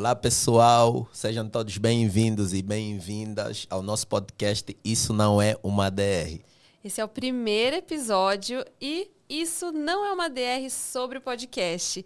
Olá, pessoal. Sejam todos bem-vindos e bem-vindas ao nosso podcast Isso Não É Uma DR. Esse é o primeiro episódio e isso não é uma DR sobre o podcast.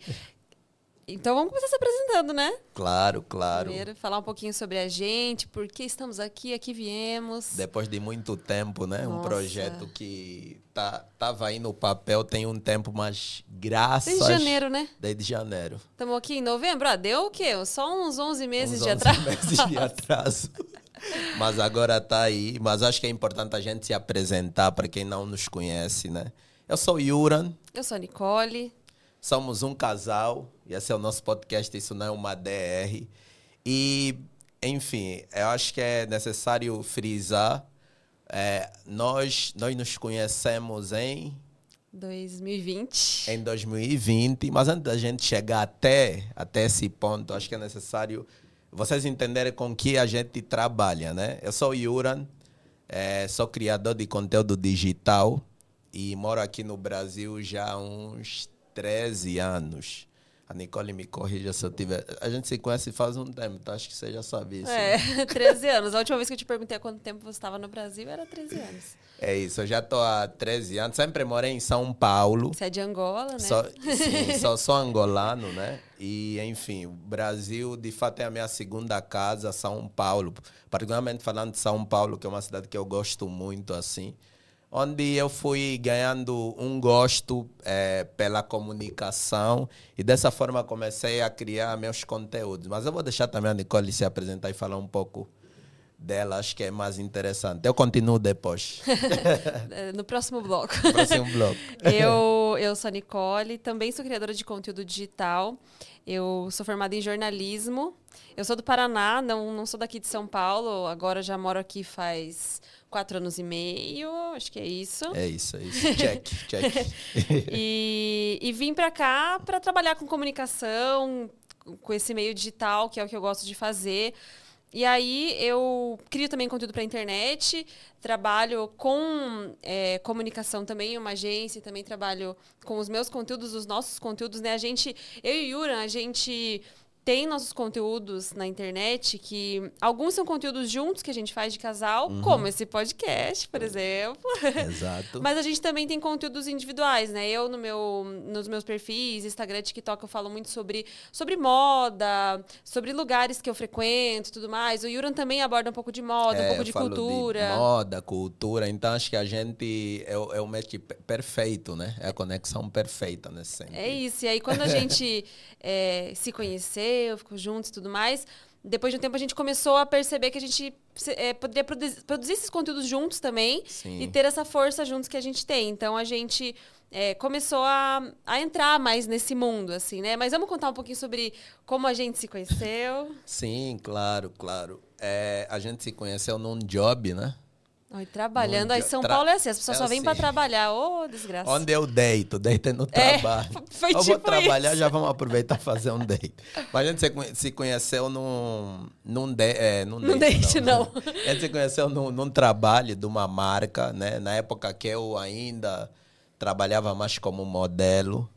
Então vamos começar se apresentando, né? Claro, claro. Primeiro, falar um pouquinho sobre a gente, por que estamos aqui, aqui viemos. Depois de muito tempo, né? Nossa. Um projeto que tá, tava aí no papel tem um tempo, mas graças... Desde janeiro, né? Desde janeiro. Estamos aqui em novembro. Ah, deu o quê? Só uns 11 meses Uns de 11 atraso. meses de atraso. Mas agora tá aí. Mas acho que é importante a gente se apresentar para quem não nos conhece, né? Eu sou Yuran. Eu sou a Nicole. Somos um casal e esse é o nosso podcast, isso não é uma DR. E, enfim, eu acho que é necessário frisar, é, nós, nós nos conhecemos em, 2020. em 2020, mas antes da gente chegar até, até esse ponto, acho que é necessário vocês entenderem com que a gente trabalha, né? Eu sou Yuran, é, sou criador de conteúdo digital e moro aqui no Brasil já há uns 13 anos. A Nicole me corrija se eu tiver. A gente se conhece faz um tempo, então acho que você já sabe isso. né? É, 13 anos. A última vez que eu te perguntei há quanto tempo você estava no Brasil era 13 anos. É isso, eu já estou há 13 anos. Sempre morei em São Paulo. Você é de Angola, né? Só, sim, só sou angolano, né? E, enfim, o Brasil, de fato, é a minha segunda casa, São Paulo. Particularmente falando de São Paulo, que é uma cidade que eu gosto muito, assim. Onde eu fui ganhando um gosto eh, pela comunicação e dessa forma comecei a criar meus conteúdos. Mas eu vou deixar também a Nicole se apresentar e falar um pouco dela, acho que é mais interessante. Eu continuo depois, É, No próximo bloco. no próximo bloco. Eu, eu sou a Nicole, também sou criadora de conteúdo digital. Eu sou formada em jornalismo. Eu sou do Paraná, não, não sou daqui de São Paulo. Agora já moro aqui faz quatro anos e meio, acho que é isso. É isso, é isso. Check, check. E, e vim para cá para trabalhar com comunicação, com esse meio digital, que é o que eu gosto de fazer. E aí eu crio também conteúdo para internet, trabalho com é, comunicação também em uma agência, também trabalho com os meus conteúdos, os nossos conteúdos, né? A gente, eu e Yuran, a gente tem nossos conteúdos na internet que alguns são conteúdos juntos que a gente faz de casal, como esse podcast, por exemplo. Exato. Mas a gente também tem conteúdos individuais, né? Eu no meu, nos meus perfis, Instagram, TikTok, eu falo muito sobre, sobre moda, sobre lugares que eu frequento e tudo mais. O Yuran também aborda um pouco de moda, um É, pouco eu de cultura. moda, cultura. Então acho que a gente é, o- é o match pe- perfeito, né? É a conexão perfeita nesse sentido. É isso. E aí, quando a gente é, se conheceu, ficou juntos e tudo mais, depois de um tempo a gente começou a perceber que a gente é, poderia produzir, produzir esses conteúdos juntos também Sim. e ter essa força juntos que a gente tem. Então a gente é, começou a, a entrar mais nesse mundo, assim, né? Mas vamos contar um pouquinho sobre como a gente se conheceu. Sim, claro, claro. É, a gente se conheceu num job, né? Ai, trabalhando. Aí São Paulo é assim, as pessoas é só vêm pra assim. trabalhar. Ô, desgraça. Onde eu deito, deito no É, trabalho. foi eu vou tipo trabalhar, isso. já vamos aproveitar e fazer um date. Mas a gente se, conhe- se conheceu num, num, de, é, num Num date, date, não. A gente se conheceu num, num trabalho de uma marca, né? Na época que eu ainda trabalhava mais como modelo.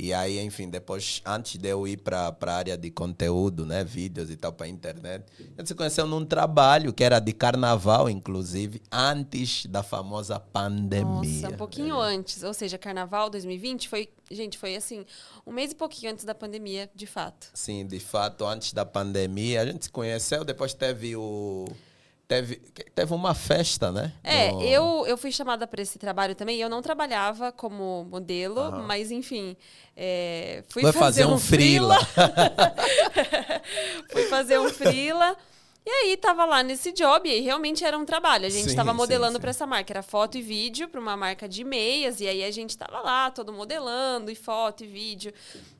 E aí, enfim, depois, antes de eu ir para a área de conteúdo, né, vídeos e tal, para a internet, a gente se conheceu num trabalho que era de carnaval, inclusive, antes da famosa pandemia. Nossa, um pouquinho antes. Ou seja, carnaval 2020 foi. Gente, foi assim, um mês e pouquinho antes da pandemia, de fato. Sim, de fato, antes da pandemia, a gente se conheceu, depois teve o. Teve, teve uma festa, né? É, No- eu, eu fui chamada para esse trabalho também. Eu não trabalhava como modelo, Aham. mas enfim. é, fui Vai fazer um freela. freela. fui fazer um freela. E aí tava lá nesse job e realmente era um trabalho. A gente Sim, tava modelando para essa marca, era foto e vídeo para uma marca de meias e aí a gente tava lá todo modelando e foto e vídeo.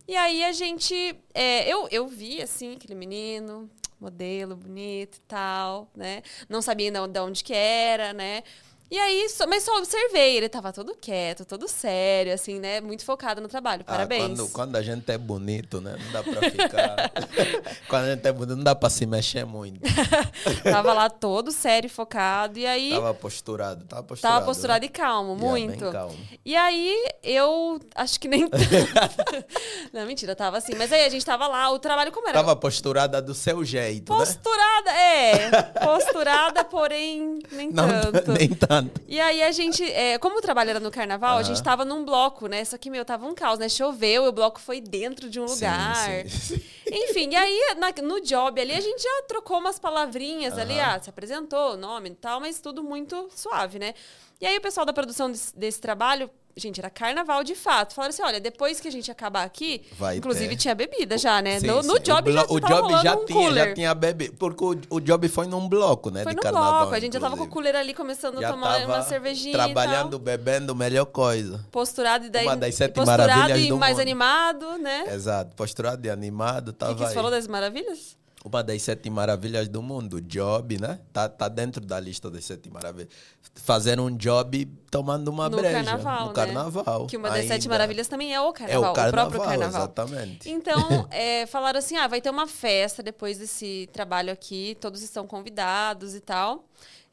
E aí a gente, é, eu eu vi assim aquele menino, modelo bonito e tal, né? Não sabia de onde que era, né? E aí, só- mas só observei, ele tava todo quieto, todo sério, assim, né? Muito focado no trabalho. Ah, Parabéns. quando, quando a gente é bonito, né? Não dá pra ficar. quando a gente é bonito, não dá pra se mexer muito. Tava lá todo sério focado. E aí, Tava posturado, tava posturado. tava posturado né? e calmo, Yeah, bem muito. calmo. E aí, eu acho que nem. Não, mentira, tava assim. Mas aí a gente tava lá, o trabalho como era? Tava posturada do seu jeito, né? Posturada, é. Posturada, porém, nem Não, tanto. nem tanto. E aí a gente, é, como o trabalho era no carnaval, a gente tava num bloco, né? Só que, meu, tava um caos, né? Choveu e o bloco foi dentro de um lugar. Sim, sim, sim. Enfim, e aí na- no job ali a gente já trocou umas palavrinhas ali, ah, se apresentou, nome e tal, mas tudo muito suave, né? E aí o pessoal da produção desse, desse trabalho, gente, era carnaval de fato. Falaram assim: olha, depois que a gente acabar aqui, Vai inclusive ter. tinha bebida já, né? Sim, no, no sim. job o já o job já um tinha, cooler. já tinha bebê. Porque o, o job foi num bloco, né? Foi de no carnaval. bloco, a gente já tava com o cooler ali começando Já a tomar uma cervejinha Trabalhando, e bebendo, melhor coisa. Posturado e daí Uma das sete posturado maravilhas e do mais mundo. animado, né? Exato. Posturado e animado, O tava que, que você aí. falou das maravilhas? Uma das sete maravilhas do mundo, o job, né? Tá, tá dentro da lista das sete maravilhas. Fazer um job tomando uma no breja. carnaval, no né? carnaval. Que uma das sete ainda. maravilhas também é o É carnaval, o carnaval, próprio carnaval. exatamente. Então, é, falaram assim: ah, vai ter uma festa depois desse trabalho aqui, todos estão convidados e tal.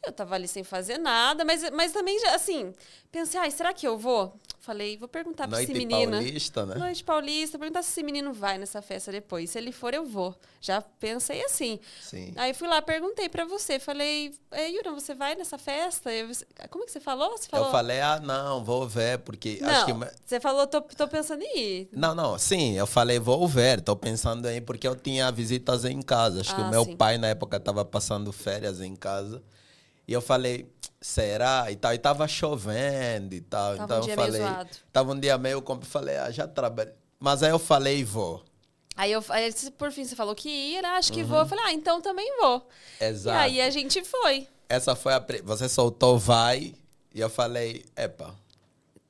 Eu tava ali sem fazer nada, mas, mas também, já, assim, pensei, ai, será que eu vou? Falei, vou perguntar pra Noite esse menino. paulista, né? Noite Paulista, perguntar se esse menino vai nessa festa depois. Se ele for, eu vou. Já pensei assim. Sim. Aí fui lá, perguntei pra você. Falei, é, Yura, você vai nessa festa? Eu- como é que você falou? Você falou. Eu falei, ah, não, vou ver, porque Não, acho que... você falou, tô, tô pensando em ir. Não, não, sim, eu falei, vou ver, tô pensando aí, porque eu tinha visitas em casa. Acho que Ah, o meu sim. pai, na época, estava passando férias em casa. E eu falei, será? E tal, e tava chovendo e tal. Tava um então dia eu meio falei, zoado. tava um dia meio, como eu falei, ah, já trabalhei. Mas aí eu falei, vou. Aí, eu, aí por fim você falou que ia, né? acho que vou. Eu falei, ah, então também vou. Uhum. Exato. E aí a gente foi. Essa foi a. Você soltou, vai. E eu falei, epa.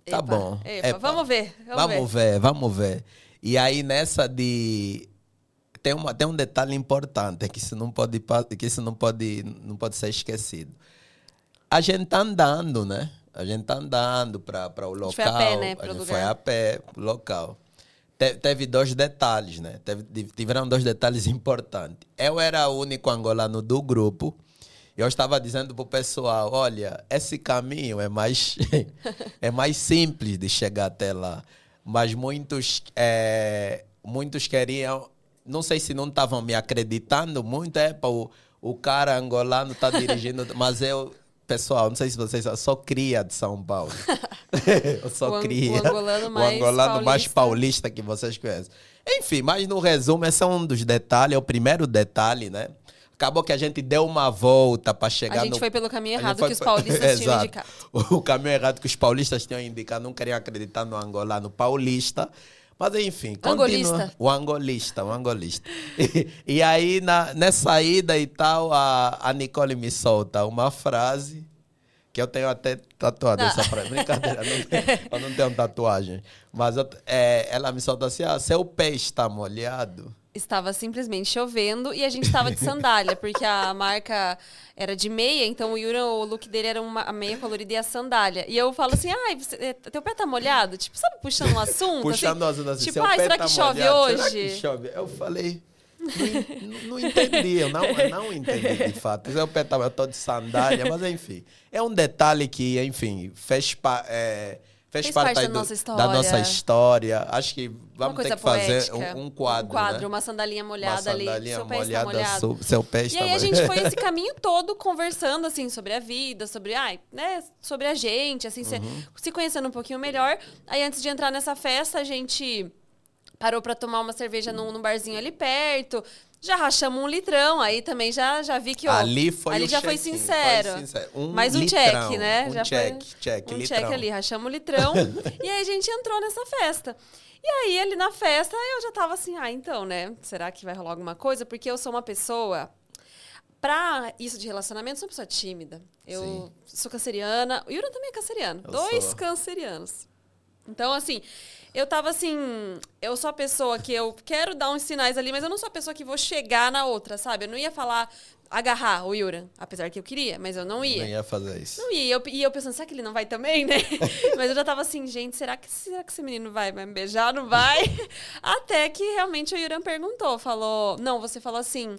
Tá Epa, bom. epa, vamos ver, vamos Vamos, ver. vamos ver. E aí nessa de. Tem, uma, tem um detalhe importante que isso não pode, que isso não pode, não pode ser esquecido. A gente tá andando, né? A gente tá andando para o local. gente foi a pé, né, A gente lugar. foi a pé pro local. Te- teve dois detalhes, né? Teve- tiveram dois detalhes importantes. Eu era o único angolano do grupo. E eu estava dizendo pro pessoal, olha, esse caminho é mais, é mais simples de chegar até lá. Mas muitos, é, muitos queriam, não sei se não estavam me acreditando muito, é para o, o cara angolano está dirigindo, mas eu, pessoal, não sei se vocês, eu sou cria de São Paulo. eu O ang- cria. o angolano mais o angolano mais paulista. paulista que vocês conhecem. Enfim, mas no resumo, esse é um dos detalhes, é o primeiro detalhe, né? Acabou que a gente deu uma volta para chegar A gente no... foi pelo caminho errado foi que os paulistas tinham indicado. O caminho errado que os paulistas tinham indicado, não queriam acreditar no angolano paulista. Mas enfim, continua. Angolista. O angolista, o angolista. E, e aí, na, nessa ida e tal, a, a Nicole me solta uma frase que eu tenho até tatuado Não. essa frase. Brincadeira, não tenho- eu não tenho tatuagem. Mas eu- é, ela me solta assim, ah, seu pé está molhado. Estava simplesmente chovendo e a gente estava de sandália, porque a marca era de meia, então o Yura, o look dele era uma meia colorida e a sandália. E eu falo assim, ai, você- é, teu pé tá molhado? Tipo, sabe, puxando um assunto? Puxando assim, as assunto assim, Tipo, seu ai, será tá que chove molhado? hoje? Será que chove? Eu falei, não, não entendi, eu não, eu não entendi de fato. Seu pé tava todo de sandália, mas enfim. É um detalhe que, enfim, fez, pa, é, fez, Fez parte, parte da do- nossa da história. nossa história. Acho que Uma vamos ter que fazer poética. um, um quadro. Um quadro, né? uma sandalinha Uma molhada ali. sandalinha Seu pé está molhada, molhado. su- seu pé E está aí a gente foi esse caminho todo conversando, assim, sobre a vida, sobre, ai, né, sobre a gente, assim, se, Uhum. se conhecendo um pouquinho melhor. Aí antes de entrar nessa festa, a gente parou pra tomar uma cerveja num, num barzinho ali perto. Já rachamos um litrão, aí também já, já vi que, ó, Ali foi ali já foi sincero. foi sincero. Um Mais um litrão, check, né? um já check, foi check, um litrão. check ali, rachamos o litrão. e aí a gente entrou nessa festa. E aí, ali na festa, eu já tava assim, ah, então, né? Será que vai rolar alguma coisa? Porque eu sou uma pessoa. Pra isso de relacionamento, eu sou uma pessoa tímida. Eu Sim. sou canceriana. O Yura também é canceriano. Eu Dois sou. cancerianos. Então, assim, eu tava assim. Eu sou a pessoa que eu quero dar uns sinais ali, mas eu não sou a pessoa que vou chegar na outra, sabe? Eu não ia falar, agarrar o Yura, apesar que eu queria, mas eu não ia. Nem ia fazer isso. Não ia. E eu, e eu pensando, será que ele não vai também, né? mas eu já tava assim, gente, será que, será que esse menino vai, vai me beijar? Não vai? Até que realmente o Yuran perguntou, falou. Não, você falou assim.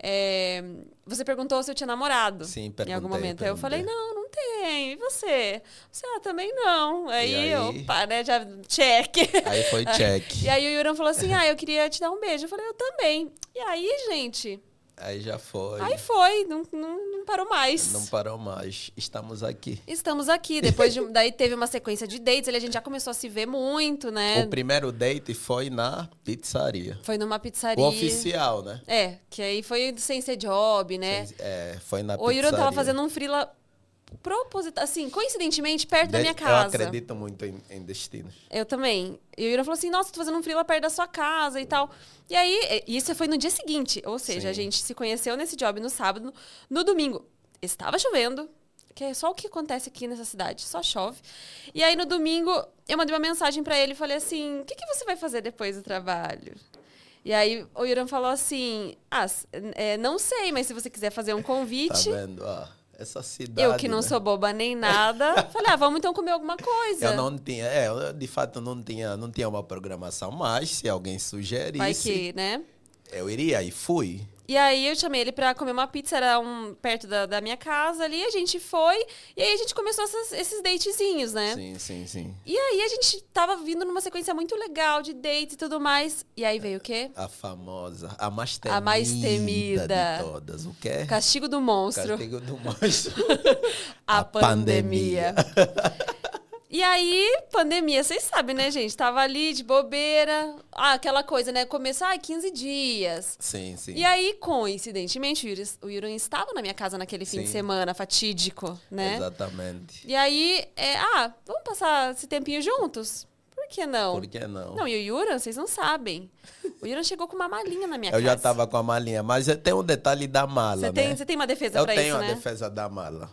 É, você perguntou se eu tinha namorado Sim, em algum momento. Aí eu falei, não, não tem. E você? Você, ah, também não. Aí, aí? eu, pá, né, já, check. Aí foi check. E aí o Yuran falou assim, ah, eu queria te dar um beijo. Eu falei, eu também. E aí, gente, Aí já foi. aí foi, não, não, não parou mais. Não parou mais. Estamos aqui. Estamos aqui. Depois de, daí teve uma sequência de dates, a gente já começou a se ver muito, né? O primeiro date foi na pizzaria. Foi numa pizzaria. O oficial, né? É, que aí foi sem ser job, né? É, foi na O pizzaria. Yuro tava fazendo um frila proposital, assim, coincidentemente, perto da minha Eu casa. acredito muito em, em destinos. Eu também. E o Yura falou assim: Nossa, tô fazendo um frila perto da sua casa e tal. E aí, isso foi no dia seguinte. Ou seja, Sim. a gente se conheceu nesse job no sábado. No domingo, estava chovendo. Que é só o que acontece aqui nessa cidade, só chove. E aí, no domingo, eu mandei uma mensagem pra ele e falei assim: O que, que você vai fazer depois do trabalho? E aí, o Yuran falou assim: Ah, é, não sei, mas se você quiser fazer um Tá convite. vendo? Ah, essa cidade. eu que não né? sou boba nem nada. Falei, ah, vamos então comer alguma coisa. Eu não tinha, é, eu, de fato não tinha, não tinha uma programação, mas se alguém sugerisse, Vai que, né? eu iria e fui. E aí eu chamei ele pra comer uma pizza, era um, perto da, da minha casa ali, a gente foi, e aí a gente começou essas- esses datezinhos, né? Sim, sim, sim. E aí a gente tava vindo numa sequência muito legal de dates e tudo mais. E aí veio o quê? A famosa, a mais temida, A mais temida. de todas. O quê? Castigo do monstro. Castigo do monstro. a, A pandemia. pandemia. E aí, pandemia, vocês sabem, né, gente? Tava ali de bobeira. Ah, aquela coisa, né? Começou, ah, 15 dias. sim, sim. E aí, coincidentemente, o Yuri, o Yuri estava na minha casa naquele fim de Sim. semana fatídico, né? Exatamente. E aí, é, ah, vamos passar esse tempinho juntos? Por que não? Por que não? Não, e o Yuran, vocês não sabem. O Yuran chegou com uma malinha na minha eu casa. já estava com a malinha, mas tem um detalhe da mala, Você né? tem, você tem uma defesa Eu pra tenho isso, a né? defesa da mala.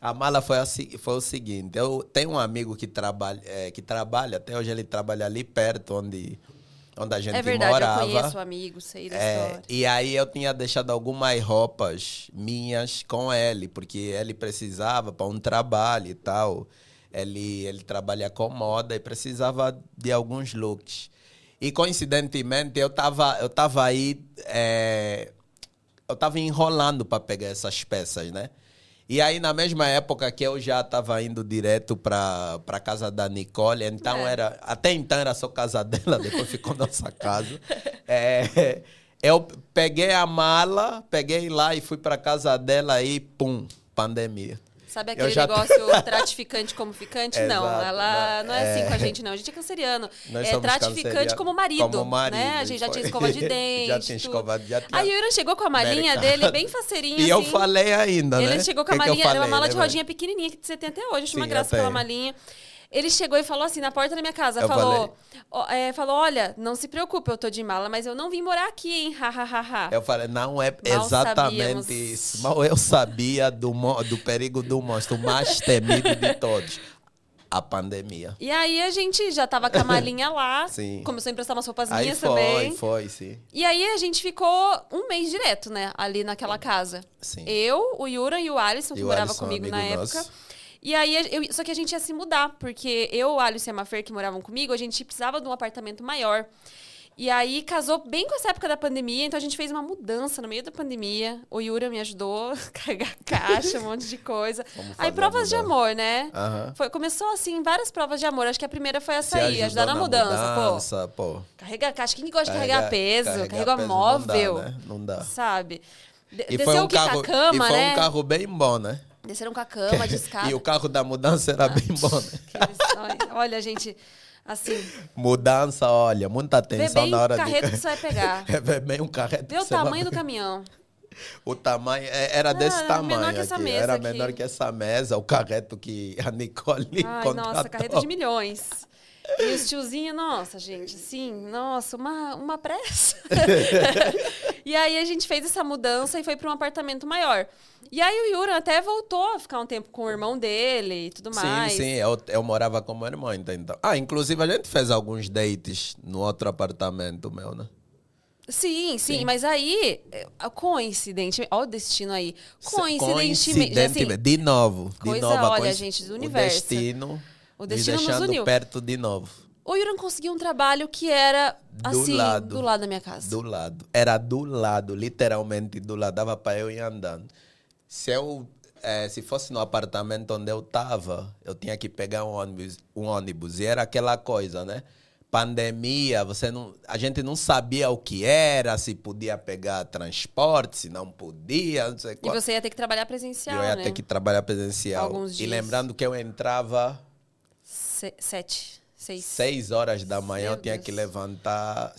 A mala foi, foi o seguinte: eu tenho um amigo que trabalha, é, que trabalha, até hoje ele trabalha ali perto, onde, onde a gente É verdade, morava. eu conheço o amigo, sei da É, história. e aí eu tinha deixado algumas roupas minhas com ele, porque ele precisava para um trabalho e tal. Ele, ele trabalha com moda e precisava de alguns looks. E coincidentemente eu estava eu tava aí, é, eu estava enrolando para pegar essas peças, né? E aí, na mesma época que eu já estava indo direto para a casa da Nicole, então É. era. Até então era só casa dela, depois ficou nossa casa. É, eu peguei a mala, peguei lá e fui para casa dela e pum, pandemia. Sabe Eu aquele já- negócio tratificante como ficante? não, Exato, ela não, não é assim é. com a gente, não. A gente é canceriano. Nós é tratificante como marido, Como marido, né? A gente já tinha escova de dente. Já tinha escova, já tinha Aí o chegou com a malinha dele bem faceirinha, E eu assim. falei ainda, né? Ele chegou com a Que que eu malinha, uma falei, mala né, de rodinha pequenininha, que você tem até hoje, acho uma graça eu aquela malinha. Ele chegou e falou assim, na porta da minha casa, Eu falou, ó, é, falou, olha, não se preocupe, eu tô de mala, mas eu não vim morar aqui, hein, ha, ha, ha, ha. Eu falei, não é Mal exatamente sabíamos. isso. Mal eu sabia do, do perigo do monstro mais temido de todos. A pandemia. E aí a gente já tava com a malinha lá, Sim. começou a emprestar umas roupas Aí minhas foi, também. foi, sim. E aí a gente ficou um mês direto, né, ali naquela casa. Sim. Eu, o Yuran e o Alisson, que E o morava Alisson, comigo na nosso. E aí, eu, só que a gente ia se mudar, porque eu, Alisson e a Mafer, que moravam comigo, a gente precisava de um apartamento maior. E aí casou bem com essa época da pandemia, então a gente fez uma mudança no meio da pandemia. O Yura me ajudou a carregar caixa, um monte de coisa. Aí provas de mudança. amor, né? Aham. Foi, começou assim, várias provas de amor. Acho que a primeira foi essa aí, ajudar na, mudança, pô. mudança, pô. Carregar caixa. Quem que gosta de carregar peso? carregar Carregar peso móvel. Não dá, né? Não dá. Sabe? De E desceu foi um carro, cama, e foi né? um carro bem bom, né? Desceram com a cama de escada. E o carro da mudança era bem bom, né? Olha, gente, assim, Mudança, olha, muita vê atenção bem na o hora carreto que de... você vai pegar. É bem um carreto Vê que o você vai- tamanho do caminhão. O tamanho é- era desse era tamanho menor que essa aqui. mesa Era aqui. menor que essa mesa, o carreto que a Nicole Ai, contratou. nossa, carreta de milhões. E os tiozinhos, nossa, gente, assim, nossa, uma, uma pressa. e aí a gente fez essa mudança e foi para um apartamento maior. E aí o Yuran até voltou a ficar um tempo com o irmão dele e tudo mais. Sim, sim, eu, eu morava com meu irmão, então. Ah, inclusive a gente fez alguns dates no outro apartamento meu, né? Sim, sim, sim, mas aí, eh, coincidentemente, olha o destino aí. Coincidentemente. Assim, de novo, de coisa, novo. Olha, gente, do universo. O destino, o destino me deixando nos uniu. perto de novo. O Yuran conseguiu um trabalho que era do assim, lado, do lado da minha casa. Do lado. Era do lado, literalmente do lado. Dava para eu ir andando. Se eu é, se fosse no apartamento onde eu estava, eu tinha que pegar um ônibus, um ônibus. E era aquela coisa, né? pandemia, você não, a gente não sabia o que era, se podia pegar transporte, se não podia, não sei E você ia ter que trabalhar presencial, Eu ia né? ter que trabalhar presencial. Alguns dias. E lembrando que eu entrava... Se, sete, seis. Seis horas da manhã, Meu eu tinha Deus. que levantar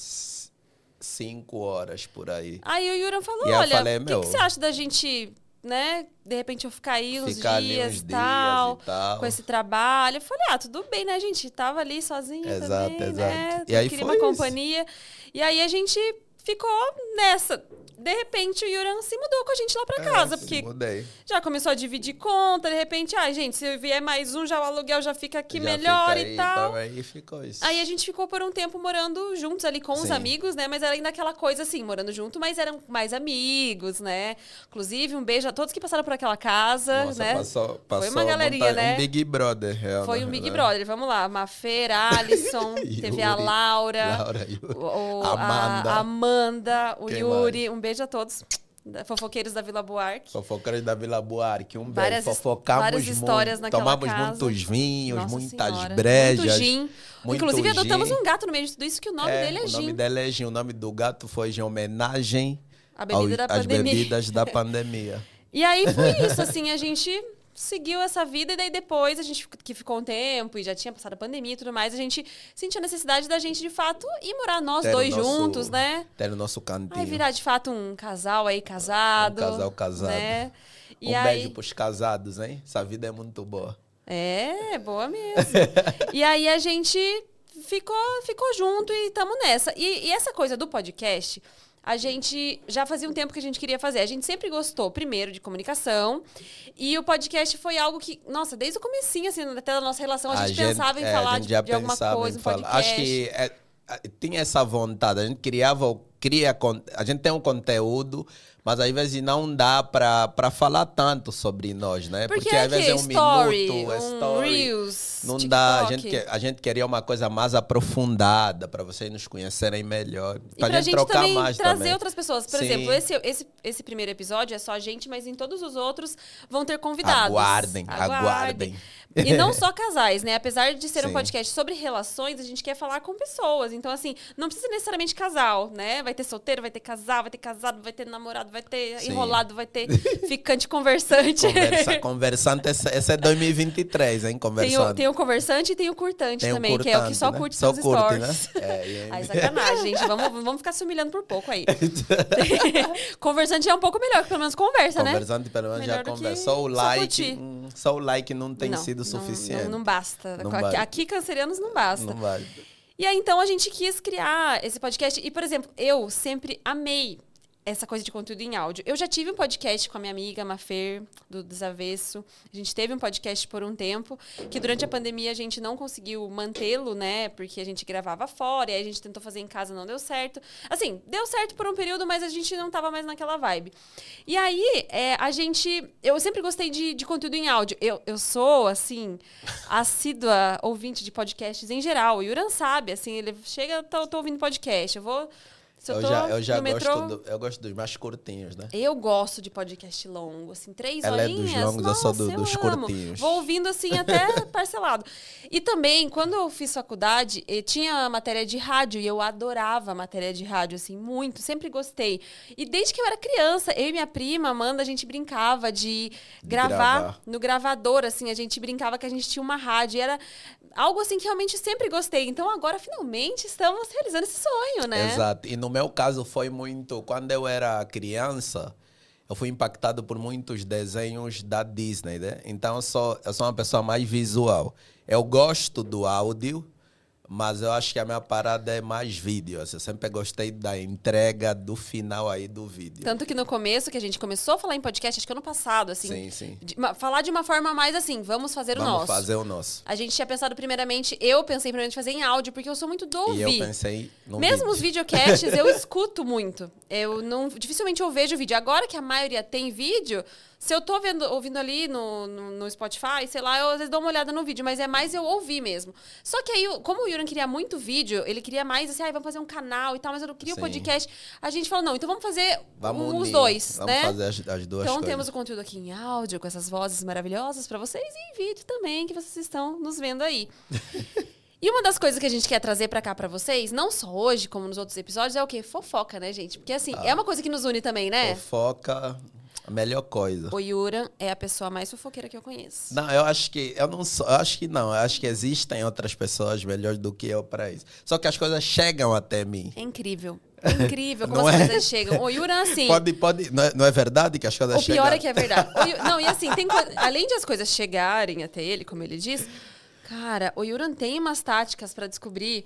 cinco horas por aí. Aí o Yuran falou, e olha, o que, que você acha da gente né, de repente eu ficar aí uns ficar dias, uns tal, dias e tal, com esse trabalho. Eu falei, ah, tudo bem, né, gente? Tava ali sozinha exato, também, exato. né? E aí queria uma isso. companhia. E aí a gente ficou nessa de repente o Yuran se mudou com a gente lá pra é, casa. É, porque mudei. já começou a dividir conta, de repente, ah, gente, se vier mais um, já o aluguel já fica aqui já melhor fica e tal. Aí ficou isso. Aí a gente ficou por um tempo morando juntos ali com Sim. os amigos, né? Mas era ainda aquela coisa assim, morando junto, mas eram mais amigos, né? Inclusive, um beijo a todos que passaram por aquela casa, Nossa, né? Passou, passou Foi uma galerinha, né? Um Big Brother, real. Foi um Big né? Brother, vamos lá. Mafeira, Alisson, teve a Laura, Laura Yuri. O, Amanda. A Amanda, o Quem Yuri. Mais? Um beijo a todos. Fofoqueiros da Vila Buarque. Fofoqueiros da Vila Buarque. Um várias, beijo. Fofocamos várias histórias muito, naquela tomamos casa. muitos vinhos, Nossa muitas senhora. brejas. Muito gin. Muito Inclusive, gin. adotamos um gato no meio de tudo isso, que o nome é, dele é o Gin. O nome dele é Gin. O nome do gato foi em homenagem bebida às bebidas da pandemia. E aí foi isso, assim, a gente seguiu essa vida e daí depois a gente que ficou um tempo e já tinha passado a pandemia e tudo mais, a gente sentiu a necessidade da gente de fato ir morar nós ter dois nosso, juntos, né? Ter o nosso cantinho. Aí virar de fato um casal aí casado. Um casal casado. Né? E um aí... beijo pros casados, hein? Essa vida é muito boa. É, boa mesmo. e aí a gente ficou, ficou junto e estamos nessa. E, e essa coisa do podcast, a gente já fazia um tempo que a gente queria fazer. A gente sempre gostou, primeiro, de comunicação. E o podcast foi algo que, nossa, desde o comecinho, assim, até da nossa relação, a, a gente, gente, pensava em é, falar de, de alguma coisa, um podcast. Acho que é, tinha essa vontade. A gente criava, cria, a gente tem um conteúdo mas às vezes não dá para falar tanto sobre nós, né? Porque, Porque às vezes é um story, minuto, é story. Reels, não TikTok. dá. A gente, quer, a gente queria uma coisa mais aprofundada para vocês nos conhecerem melhor. Para a gente, gente trocar também mais trazer também. outras pessoas. Por Sim. exemplo, esse, esse, esse primeiro episódio é só a gente, mas em todos os outros vão ter convidados. Aguardem, aguardem. aguardem. E não só casais, né? Apesar de ser Sim. um podcast sobre relações, a gente quer falar com pessoas. Então, assim, não precisa necessariamente casal, né? Vai ter solteiro, vai ter casal, vai ter casado, vai ter namorado, vai ter Sim. enrolado, vai ter ficante conversante. Conversa, conversante, esse é 2023, hein? Conversante. Tem o, tem o conversante e tem o curtante tem também, o curtante, que é o que só né? curte só curte, stories. Né? É, Ai, sacanagem, gente. Vamos, vamos ficar se humilhando por pouco aí. conversante é um pouco melhor, que pelo menos conversa, né? Conversante, pelo menos já conversa. Só o like. Só, hum, só o like não tem não. sido suficiente. Não, não basta. Não aqui, aqui, cancerianos, não basta. Não vale. E aí, então, a gente quis criar esse podcast. E, por exemplo, eu sempre amei essa coisa de conteúdo em áudio. Eu já tive um podcast com a minha amiga Mafer, do Desavesso. A gente teve um podcast por um tempo, que durante a pandemia a gente não conseguiu mantê-lo, né? Porque a gente gravava fora, e aí a gente tentou fazer em casa, não deu certo. Assim, deu certo por um período, mas a gente não tava mais naquela vibe. E aí, é, a gente... Eu sempre gostei de, de conteúdo em áudio. Eu, eu sou, assim, assídua ouvinte de podcasts em geral. O Yuran sabe, assim, ele chega, tô, tô ouvindo podcast, eu vou se eu, eu já, eu já gosto, metrô, do, eu gosto dos mais curtinhos, né? Eu gosto de podcast longo, assim, três Ela horinhas. é dos longos, Nossa, eu sou do, dos amo. curtinhos. Vou ouvindo, assim, até parcelado. E também, quando eu fiz faculdade, tinha matéria de rádio, e eu adorava matéria de rádio, assim, muito, sempre gostei. E desde que eu era criança, eu e minha prima, Amanda, a gente brincava de gravar, gravar. no gravador, assim, a gente brincava que a gente tinha uma rádio, e era algo assim que realmente sempre gostei. Então agora finalmente estamos realizando esse sonho, né? Exato. E no meu caso foi muito quando eu era criança, eu fui impactado por muitos desenhos da Disney, né? Então eu sou eu sou uma pessoa mais visual. Eu gosto do áudio, Mas eu acho que a minha parada é mais vídeo. assim, eu sempre gostei da entrega do final aí do vídeo. Tanto que no começo, que a gente começou a falar em podcast, acho que ano passado, assim. Sim, sim. de- falar de uma forma mais assim, vamos fazer o Vamos nosso. fazer o nosso. A gente tinha pensado primeiramente, eu pensei primeiramente em fazer em áudio, porque eu sou muito do E eu ouvir. pensei no Mesmo os vídeo. videocasts eu escuto muito. Eu não, dificilmente eu vejo vídeo. Agora que a maioria tem vídeo, se eu tô vendo, ouvindo ali no, no, no Spotify, sei lá, eu às vezes dou uma olhada no vídeo, mas é mais eu ouvir mesmo. Só que aí, como o Yuran queria muito vídeo, ele queria mais assim, ah, vamos fazer um canal e tal, mas eu não queria o Sim. podcast. A gente falou, não, então vamos fazer Vamos os unir, dois, Vamos né? fazer as, as duas Então coisas. temos o conteúdo aqui em áudio, com essas vozes maravilhosas pra vocês, e em vídeo também, que vocês estão nos vendo aí. E uma das coisas que a gente quer trazer pra cá pra vocês, não só hoje, como nos outros episódios, é o quê? Fofoca, né, gente? Porque assim, Ah. é uma coisa que nos une também, né? Fofoca, melhor coisa. O Yuran é a pessoa mais fofoqueira que eu conheço. Não, eu acho que eu não sou, eu acho que não, eu acho que existem outras pessoas melhores do que eu para isso. Só que as coisas chegam até mim. É incrível. É incrível como Não as é? coisas chegam. O Yuran, assim. Pode, pode, não é, não é verdade que as coisas O chegam? pior é que é verdade. O Não, e assim, tem além de as coisas chegarem até ele, como ele diz, cara, o Yuran tem umas táticas pra descobrir.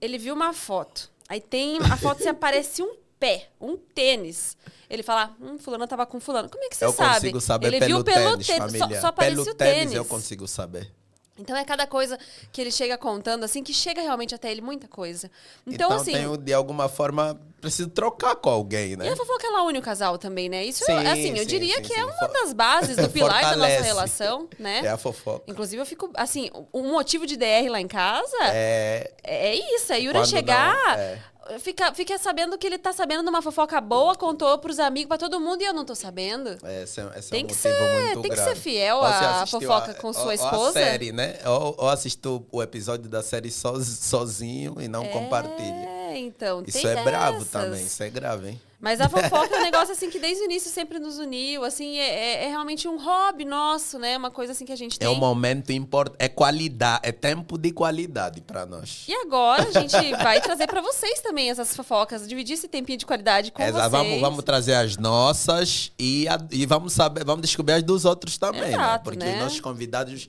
Ele viu uma foto. Aí tem a foto se aparece um pé, um tênis. Ele fala, hum, fulano tava com fulano. Como é que você eu sabe? consigo saber ele pelo viu pelo tênis, tênis, só, só pelo o tênis. eu consigo saber. Então é cada coisa que ele chega contando, assim, que chega realmente até ele muita coisa. Então, Então, assim. tenho, de alguma forma, preciso trocar com alguém, né? E a fofoca ela une o casal também, né? Isso, Sim, é, assim, eu sim, diria sim, que é uma das bases do pilar da nossa relação, né? É a fofoca. Inclusive, eu fico, assim, um motivo de DR lá em casa é, É, isso, é Yura Quando chegar, não, é. fica, fica sabendo que ele tá sabendo de uma fofoca boa, contou pros amigos, pra todo mundo, e eu não tô sabendo. é, esse, é- esse Tem é um que ser- tem que ser grave. fiel à fofoca a- com sua ou- ou esposa? a série, né? Ou, ou assistiu o episódio da série soz- sozinho e não compartilha. É, então, Isso é bravo dessas. Também, isso é grave, hein? Mas a fofoca é um negócio assim que desde o início sempre nos uniu, assim, é, é- é realmente um hobby nosso, né? Uma coisa assim que a gente tem. É um momento importante, é qualidade, é tempo de qualidade para nós. E agora a gente vai trazer pra vocês também essas fofocas, dividir esse tempinho de qualidade com Exato, vocês. vamos, vamos trazer as nossas e, a- e vamos saber, vamos descobrir as dos outros também, né? Exato, Porque né? os nossos convidados,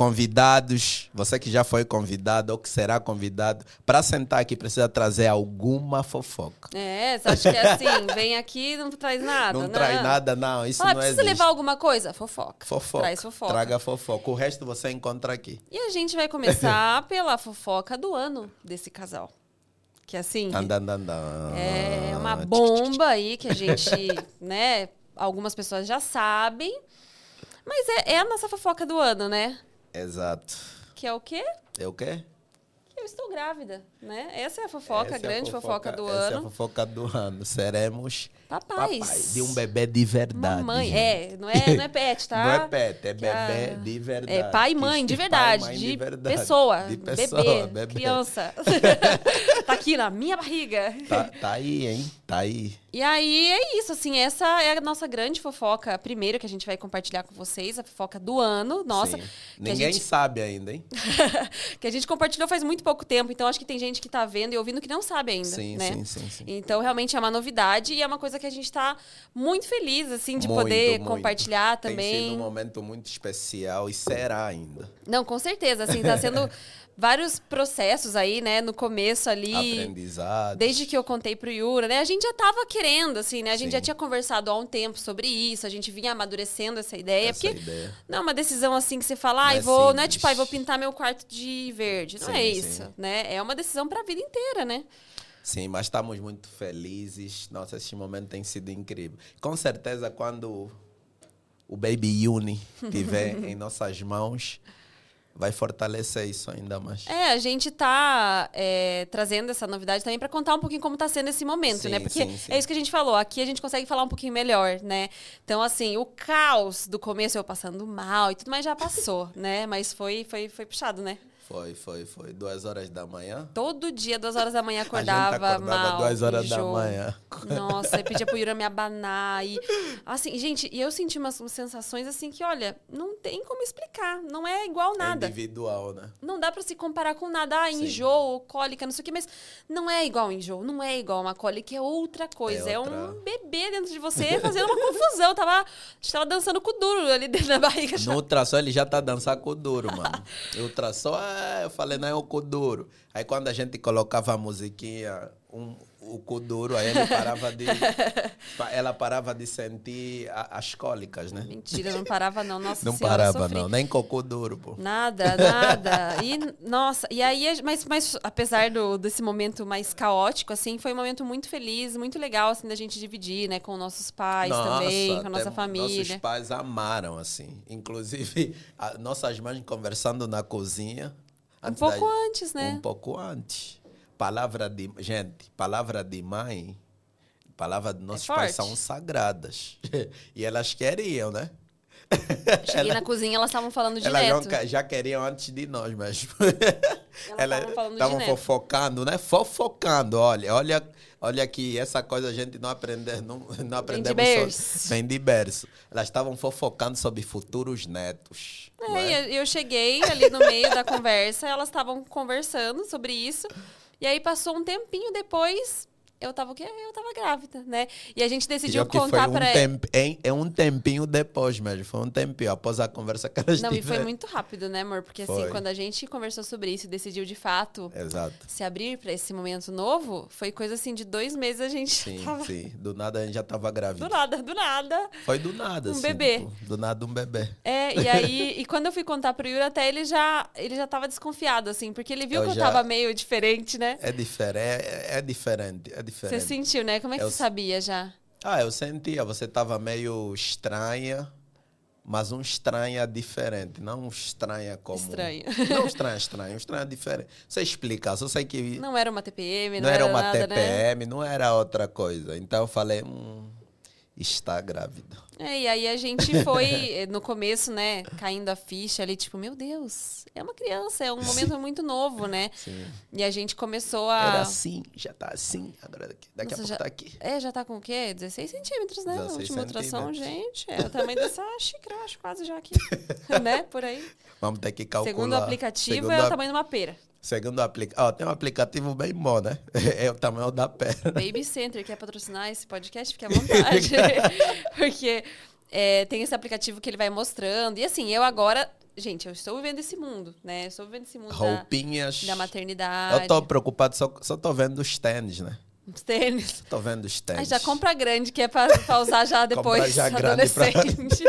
convidados, você que já foi convidado ou que será convidado, para sentar aqui precisa trazer alguma fofoca. É, você acha que é assim, vem aqui e não traz nada, não né? traz nada, não. Isso Fala, não precisa existe. levar alguma coisa? Fofoca. Fofoca. Traz fofoca. Traga fofoca. O resto você encontra aqui. E a gente vai começar pela fofoca do ano desse casal. Que assim, Andandandã. é uma bomba aí que a gente, né, algumas pessoas já sabem. Mas é, é a nossa fofoca do ano, né? Exato. Que é o quê? É o quê? Que eu estou grávida, né? Essa é a fofoca, a Essa é grande fofoca, do essa é a ano. fofoca do ano. Seremos Papais. papai de um bebê de verdade. Gente. é, não é, não é pet, tá? Não é pet, é bebê a- de verdade. É pai e mãe, de Pai verdade, mãe de, verdade. pessoa, De pessoa, bebê, bebê. criança. tá aqui na minha barriga. Tá, tá aí, hein? Tá aí. E aí é isso, assim, essa é a nossa grande fofoca, a primeira que a gente vai compartilhar com vocês, a fofoca do ano, nossa, Sim. Ninguém gente, sabe ainda, hein? que a gente compartilhou faz muito pouco tempo, então acho que tem gente que tá vendo e ouvindo que não sabe ainda, Sim, né? sim, sim, sim. Então, realmente é uma novidade e é uma coisa que a gente tá muito feliz, assim, de Muito, poder muito. compartilhar Tem também. sido um momento muito especial e será ainda. Não, com certeza, assim, tá sendo vários processos aí, né, no começo ali. Aprendizado. Desde que eu contei pro Yura, né? A gente já tava querendo, assim, né? A gente Sim. já tinha conversado há um tempo sobre isso, a gente vinha amadurecendo essa ideia. essa porque ideia. não é uma decisão assim que você fala, Não é vou, não é simples. tipo, ai, vou pintar meu quarto de verde. Não Sim, é sim. isso, né? É uma decisão pra vida inteira, né? Sim, mas estamos muito felizes. Nossa, esse momento tem sido incrível. Com certeza, quando o Baby Uni estiver em nossas mãos, vai fortalecer isso ainda mais. É, a gente tá é, trazendo essa novidade também para contar um pouquinho como tá sendo esse momento, Sim, né? Porque sim, sim. é isso que a gente falou. Aqui a gente consegue falar um pouquinho melhor, né? Então, assim, o caos do começo, eu passando mal e tudo mais já passou, né? Mas foi, foi, foi puxado, né? Foi, foi, foi. Duas horas da manhã. Todo dia, duas horas da manhã, acordava, acordava mal. duas horas da manhã. Nossa, eu pedia pro Yura me abanar. E, assim, gente, e eu senti umas sensações assim que, olha, não tem como explicar. Não é igual nada. É individual, né? Não dá pra se comparar com nada. Ah, Sim. enjoo, cólica, não sei o quê, mas não é igual enjoo, não é igual uma cólica, é outra coisa. É, É outra. um bebê dentro de você fazendo uma confusão. Tava, a gente tava dançando com o duro ali dentro da barriga. já. No ultrassom ele já tá dançando com o duro, mano. Ultrassom Ah, eu falei, não é o Kuduro. Aí quando a gente colocava a musiquinha, um, o Kuduro, aí ele parava de, ela parava de sentir a, as cólicas, né? Mentira, não parava não. Nossa Não senhora, parava não, nem cocô duro, pô. Nada, nada. E, nossa, e aí, mas, mas apesar do, desse momento mais caótico, assim, foi um momento muito feliz, muito legal, assim, da gente dividir, né, com nossos pais também, com a nossa família. Nossos pais amaram, assim. Inclusive, a- nossas mães conversando na cozinha. Um antes pouco da- antes, né? Um pouco antes. Palavra de. Gente, palavra de mãe, palavra de nossos pais É forte. são sagradas. e elas queriam, né? Cheguei na cozinha, elas estavam falando Elas já, direto. já queriam antes de nós estavam falando estavam direto. fofocando, né? Fofocando. Olha, olha, olha que essa coisa a gente não aprende, não, não aprendemos só- vem de berço. Elas estavam fofocando sobre futuros netos. É, é? eu cheguei ali no meio da conversa, elas estavam conversando sobre isso. E aí passou um tempinho depois, eu tava o quê? Eu tava grávida, né? E a gente decidiu contar foi um pra temp, em- é um tempinho depois mesmo. Foi um tempinho após a conversa que elas Não, e foi muito rápido, né, amor? Porque assim, Foi. quando a gente conversou sobre isso e decidiu de fato Exato. se abrir pra esse momento novo, foi coisa assim de dois meses a gente Sim, tava. sim. Do nada a gente já estava grávida. Do nada, do nada. Foi do nada, Um assim, bebê. tipo, do nada um bebê. É, e aí, e quando eu fui contar pro Yuri, até ele já, ele já tava desconfiado, assim, porque ele viu Eu que eu já- tava meio diferente, né? É diferente, é, é diferente, é Você diferente. sentiu, né? Como é que Eu você sabia já? Ah, eu sentia, você estava meio estranha, mas um estranha diferente, não um estranha como... Estranha. Não estranha, estranha, um estranha diferente. Você explica, só sei que Não era uma TPM, não, não era uma nada, né? TPM, não era outra coisa. Então eu falei, hum, está grávida. É, e aí a gente foi, no começo, né, caindo a ficha ali, tipo, meu Deus, é uma criança, é um momento muito novo, né? Sim. E a gente começou a. Era assim, já tá assim, agora daqui, daqui Nossa, a pouco já- tá aqui. É, já tá com o quê? 16 centímetros, né? 16 a última ultrassom, gente. É o tamanho dessa xícara, acho, quase já aqui. né? Por aí. Vamos ter que calcular. Segundo o aplicativo, Segundo é o a- tamanho de uma pera. Segundo o aplicativo. Ó, tem um aplicativo bem bom, né? É o tamanho da perna. Baby Center quer patrocinar esse podcast, fique à vontade. Porque é, tem esse aplicativo que ele vai mostrando. E assim, eu agora. Gente, eu estou vivendo esse mundo, né? Eu estou vivendo esse mundo da, Roupinhas. da maternidade. Eu tô preocupado, só, só tô vendo os tênis, né? Os tênis. Tô vendo os tênis. Aí já compra grande, que é pra, pra usar já depois, já grande pra- adolescente.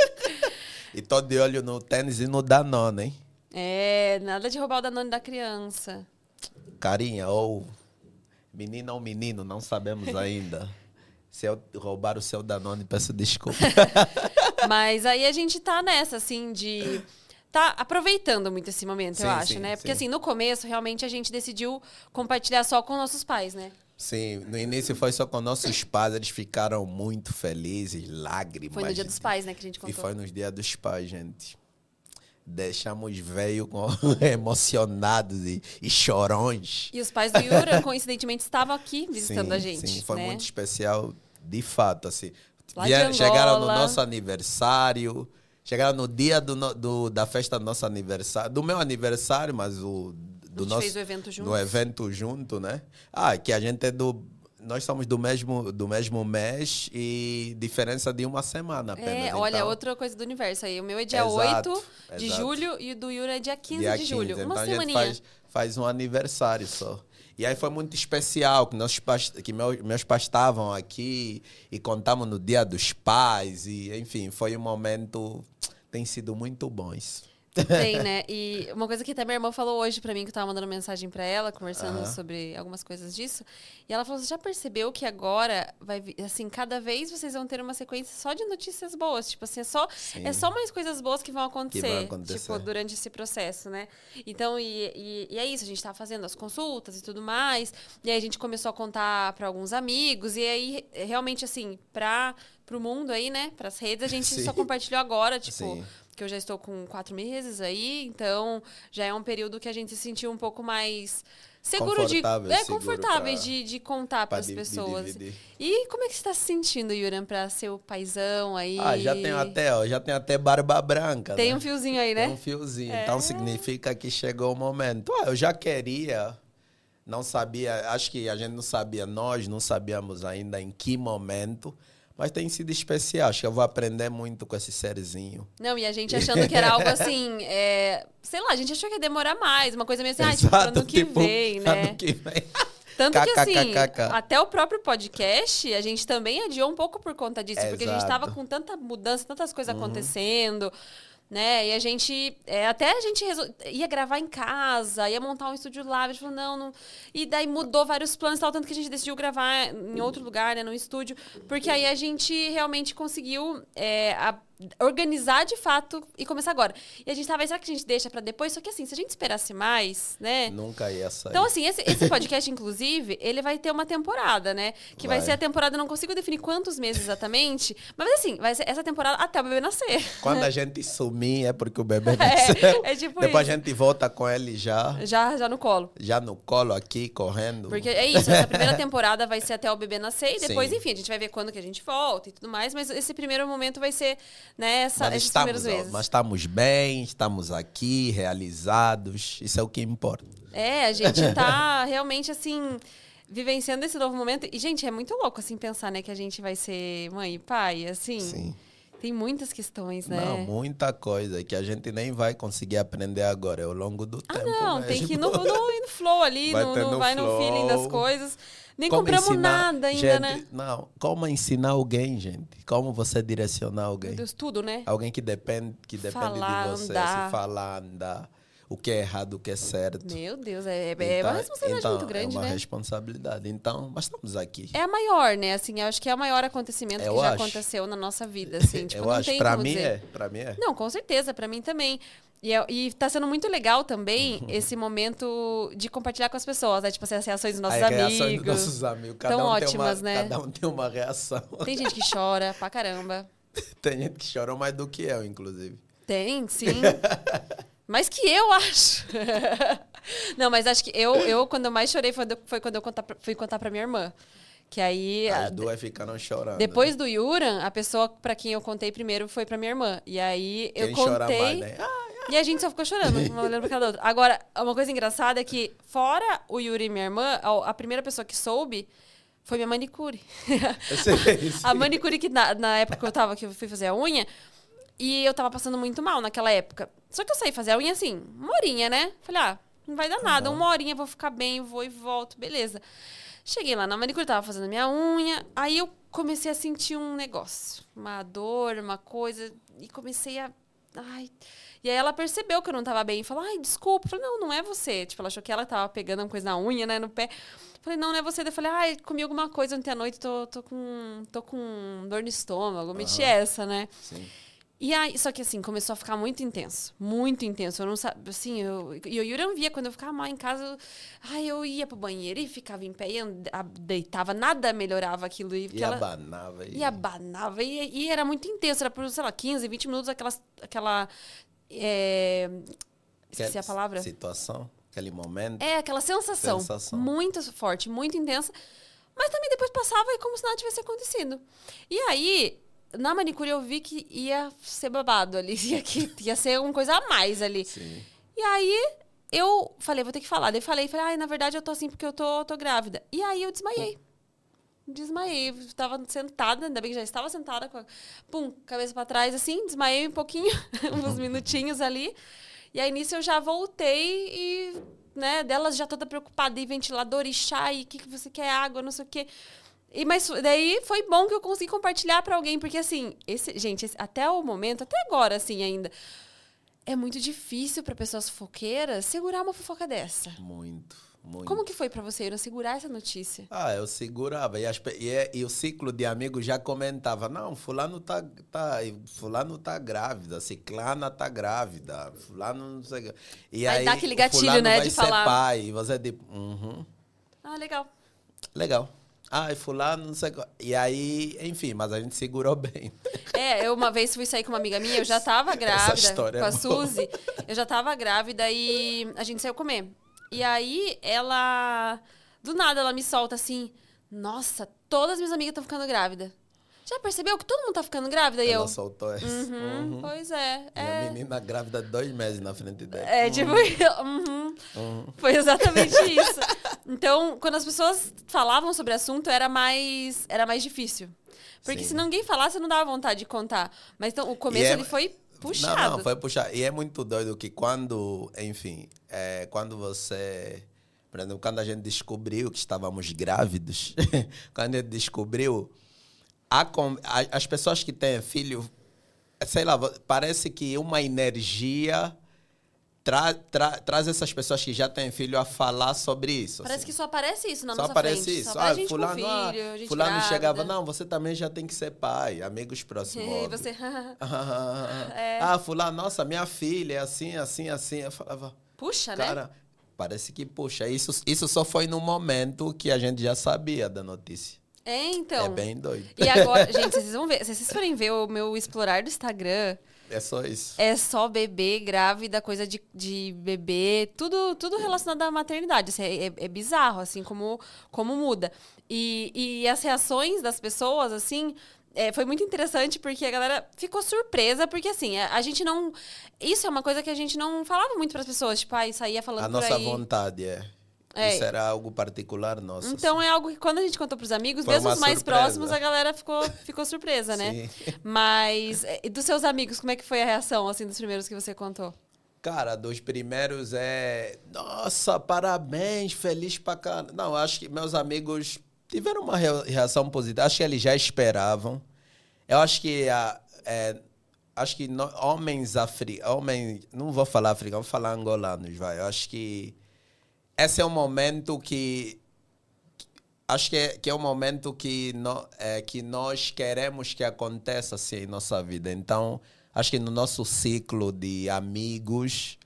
E tô de olho no tênis e no Danone, hein? É, nada de roubar o Danone da criança. Carinha, ou menina ou menino, não sabemos ainda. Se eu roubar o seu Danone, peço desculpa. Mas aí a gente tá nessa, assim, de. Tá aproveitando muito esse momento, Sim, eu acho, sim, né? Porque sim. assim, no começo, realmente, a gente decidiu compartilhar só com nossos pais, né? Sim, no início foi só com nossos pais, eles ficaram muito felizes, lágrimas. Foi no dia dos pais, né, que a gente E contou. foi nos dias dos pais, gente. Deixamos veio com emocionados e, e chorões. E os pais do Yura, coincidentemente, estavam aqui visitando Sim, a gente. Sim, foi né? muito especial, de fato, assim. Vieram- chegaram no nosso aniversário, chegaram no dia do, do- da festa do nosso aniversário, do meu aniversário, mas o do A gente nosso fez o evento juntos. no evento junto, né? Ah, que a gente é do nós somos do mesmo do mesmo mês e diferença de uma semana apenas. É, olha, então, outra coisa do universo aí. O meu é dia Exato, 8 de exato. julho e o do Yura é dia 15 dia de julho. 15, Uma então a gente semaninha. faz, faz um aniversário só. E aí foi muito especial que, nossos pais, que meus, meus pais estavam aqui e contamos no Dia dos Pais. E, enfim, foi um momento. Tem sido muito bom isso. Tem, né? E uma coisa que até minha irmã falou hoje pra mim, que eu tava mandando mensagem pra ela, conversando sobre algumas coisas disso. E ela falou: você já percebeu que agora vai assim, cada vez vocês vão ter uma sequência só de notícias boas. Tipo assim, é só, Sim. é só mais coisas boas que vão acontecer. acontecer. Tipo, durante esse processo, né? Então, e, e, e é isso, a gente tava fazendo as consultas e tudo mais. E aí a gente começou a contar pra alguns amigos. E aí, realmente, assim, pra, pro mundo aí, né? Pras redes, a gente Sim. só compartilhou agora, tipo Sim. Que eu já estou com quatro meses aí, então já é um período que a gente se sentiu um pouco mais seguro de Confortável, é seguro confortáveis pra- de, de contar para as di- de pessoas. dividir. E como é que você está se sentindo, Yuran, para ser o paizão aí? Ah, já tem até, ó, já tem até barba branca. Tem né? um fiozinho aí, Tem né? um fiozinho. É. Então significa que chegou o momento. Ah, eu já queria, não sabia, acho que a gente não sabia, nós não sabíamos ainda em que momento, Mas tem sido especial. Acho que eu vou aprender muito com esse serzinho. Não, e a gente achando que era algo assim, é, sei lá, a gente achou que ia demorar mais, uma coisa meio assim, ah, tipo, Exato, ano que tipo, vem, né? ano que vem. Tanto que assim, até o próprio podcast, a gente também adiou um pouco por conta disso, porque a gente Exato. tava com tanta mudança, tantas coisas Uhum. acontecendo, né? E a gente, é, até a gente resol- ia gravar em casa, ia montar um estúdio lá, a gente falou, não, não. E daí mudou vários planos tal, tanto que a gente decidiu gravar em outro lugar, né, no estúdio, porque aí a gente realmente conseguiu é, a- organizar de fato e começar agora. E a gente tava, será que a gente deixa pra depois? Só que assim, se a gente esperasse mais, né? Nunca ia sair. Então, assim, esse, esse podcast, inclusive, ele vai ter uma temporada, né? Que vai, Vai. ser a temporada, eu não consigo definir quantos meses exatamente, mas assim, vai ser essa temporada até o bebê nascer. Quando a gente sumir é porque o bebê nasceu. É, é tipo Depois isso. a gente volta com ele já, Já, já no colo. já no colo aqui, correndo. Porque é isso, essa primeira temporada vai ser até o bebê nascer e depois, Sim. enfim, a gente vai ver quando que a gente volta e tudo mais, mas esse primeiro momento vai ser, né, essa, mas, estamos, ó, mas estamos bem, estamos aqui, realizados. Isso é o que importa. É, a gente tá realmente assim vivenciando esse novo momento. E, gente, é muito louco assim pensar, né, que a gente vai ser mãe e pai, assim. Sim. Tem muitas questões, né? Não, muita coisa que a gente nem vai conseguir aprender agora, é ao longo do Ah, tempo. não, tem mesmo. que ir no, no, no flow ali, Vai no, no- vai no feeling das flow. coisas. Nem Como compramos ensinar- nada ainda, gente, né? Não, como ensinar alguém, gente? Como você direcionar alguém? Meu Deus, tudo, né? Alguém que depende, que depende Falar, de você, andar. se falar, andar, o que é errado, o que é certo. Meu Deus, é, é uma responsabilidade então, muito grande, É uma né? responsabilidade. Então, mas estamos aqui. É a maior, né? Assim, eu acho que é o maior acontecimento Eu que já acho. aconteceu na nossa vida, assim. Tipo, Eu não acho, tem pra mim dizer. é, pra mim é. Não, com certeza, pra mim também. E, é, e tá sendo muito legal também esse momento de compartilhar com as pessoas, né? Tipo, assim, as reações dos nossos As reações amigos. dos nossos amigos. Cada Tão um ótimas, tem uma, né? Cada um tem uma reação. Tem gente que chora pra caramba. Tem gente que chorou mais do que eu, inclusive. Tem, sim. Mais que eu, acho. Não, mas acho que eu, eu quando eu mais chorei foi, foi quando eu contar, fui contar pra minha irmã. Que aí, a- As duas ficaram chorando. depois do Yuran, a pessoa pra quem eu contei primeiro foi pra minha irmã. E aí eu Quem contei. mais, né? Ah, E a gente só ficou chorando, uma olhando pra cada outra. Agora, uma coisa engraçada é que, fora o Yuri e minha irmã, a, primeira pessoa que soube foi minha manicure. eu sei isso. a manicure que na, na época que eu tava, que eu fui fazer a unha, e eu tava passando muito mal naquela época. Só que eu saí fazer a unha assim, uma horinha, né? Falei, ah, não vai dar nada, uma horinha, vou ficar bem, vou e volto, beleza. Cheguei lá na manicure, tava fazendo minha unha, aí eu comecei a sentir um negócio, uma dor, uma coisa, e comecei a. Ai. E aí ela percebeu que eu não tava bem e falou: ai, desculpa. Eu falei, não, não é você. Tipo, ela achou que ela tava pegando uma coisa na unha, né, no pé. Falei, não, não é você. Daí Eu falei, ai, comi alguma coisa ontem à noite, tô, tô, com, tô com dor no estômago. Meti essa, né? Sim. E aí, só que assim, começou a ficar muito intenso. Muito intenso. Eu não sabia, assim, eu, e o Yuri não via quando eu ficava mal em casa. Eu, ai, eu ia pro banheiro e ficava em pé e deitava, nada melhorava aquilo. E, E ela- abanava. E... e abanava. E, e era muito intenso. Era por, sei lá, 15, 20 minutos aquela. aquela é, esqueci a palavra. Situação, aquele momento. É, aquela sensação, Sensação. muito forte, muito intensa. Mas também depois passava e como se nada tivesse acontecido. E aí, na manicure eu vi que ia ser babado ali. Ia, que, ia ser uma coisa a mais ali. Sim. E aí, eu falei, vou ter que falar. Daí falei, falei, ai, na verdade eu tô assim porque eu tô, tô grávida. E aí eu desmaiei. Desmaiei. Eu Tava sentada, ainda bem que já estava sentada, com a, pum, cabeça pra trás, assim, desmaiei um pouquinho, uns minutinhos ali. E aí nisso eu já voltei e, né, delas já toda preocupada, e ventilador, e chá, e o que, que você quer, água, não sei o quê. E, mas daí foi bom que eu consegui compartilhar pra alguém, porque assim, esse, gente, esse- até o momento, até agora, assim, ainda, é muito difícil pra pessoas fofoqueiras segurar uma fofoca dessa. Muito, muito. Como que foi pra você, Ira, segurar essa notícia? Ah, eu segurava. E, as e, é- e o ciclo de amigos já comentava: não, fulano tá, tá, fulano tá grávida, ciclana tá grávida, fulano não sei o. E Vai aí, dar aquele gatilho, né, de falar. pai. E você tipo, uhum, Ah, legal. legal. Ai, fulano, não sei. E aí, enfim, mas a gente segurou bem. É, eu uma vez fui sair com uma amiga minha, eu já tava grávida história é com a boa. Suzy. Eu já tava grávida e a gente saiu comer. E aí ela. Do nada ela me solta assim: Nossa, todas minhas amigas estão ficando grávidas. Já percebeu que todo mundo tá ficando grávida? E Ela eu. soltou essa. Uhum, Uhum. Pois é. E a É, menina grávida dois meses na frente dela. é tipo. uhum. Uhum. Foi exatamente isso. Então, quando as pessoas falavam sobre o assunto, era mais, era mais difícil. Porque Sim. se ninguém falasse, não dava vontade de contar. Mas então, o começo é- ele foi puxado. Não, não, foi puxar. E é muito doido que quando, enfim, é, quando você. Por exemplo, quando a gente descobriu que estávamos grávidos, quando a gente descobriu, a a- as pessoas que têm filho, sei lá, parece que uma energia tra, tra- traz essas pessoas que já têm filho a falar sobre isso. Parece assim. que só aparece isso na Só nossa aparece frente. isso. Só Ah, aparece gente fulano, com ah, filho, gente fulano grávida. chegava, não, você também já tem que ser pai, amigos próximos. E você... É. Ah, fulano, nossa, minha filha é assim, assim, assim. Eu falava, Puxa, né? cara, parece que, puxa, isso, isso só foi no momento que a gente já sabia da notícia. É, então. é bem doido. E agora, gente, vocês vão ver. Se vocês forem ver o meu explorar do Instagram, É só isso. é só bebê, grávida, coisa de, de bebê, tudo, tudo relacionado à maternidade. Assim, é, é- é bizarro, assim, como, como muda. E, e as reações das pessoas, assim. é, foi muito interessante porque a galera ficou surpresa, porque assim, a, a gente não. Isso é uma coisa que a gente não falava muito para as pessoas, tipo, aí saía falando A nossa aí. vontade é. É. Isso era algo particular nosso. Então assim. é algo que quando a gente contou pros amigos, Foi mesmo os mais surpresa. próximos, a galera ficou, ficou surpresa, né? Sim. Mas e dos seus amigos, como é que foi a reação assim dos primeiros que você contou? Cara, dos primeiros é. Nossa, parabéns, feliz pra caramba. Não, acho que meus amigos tiveram uma rea- reação positiva. Acho que eles já esperavam. Eu acho que a. é, acho que no- homens africanos. Homens, não vou falar africanos, vou falar angolanos, vai. Eu acho que. Esse é um momento que. Acho que é, que é um momento que, no, é, que nós queremos que aconteça assim em nossa vida. Então, acho que no nosso ciclo de amigos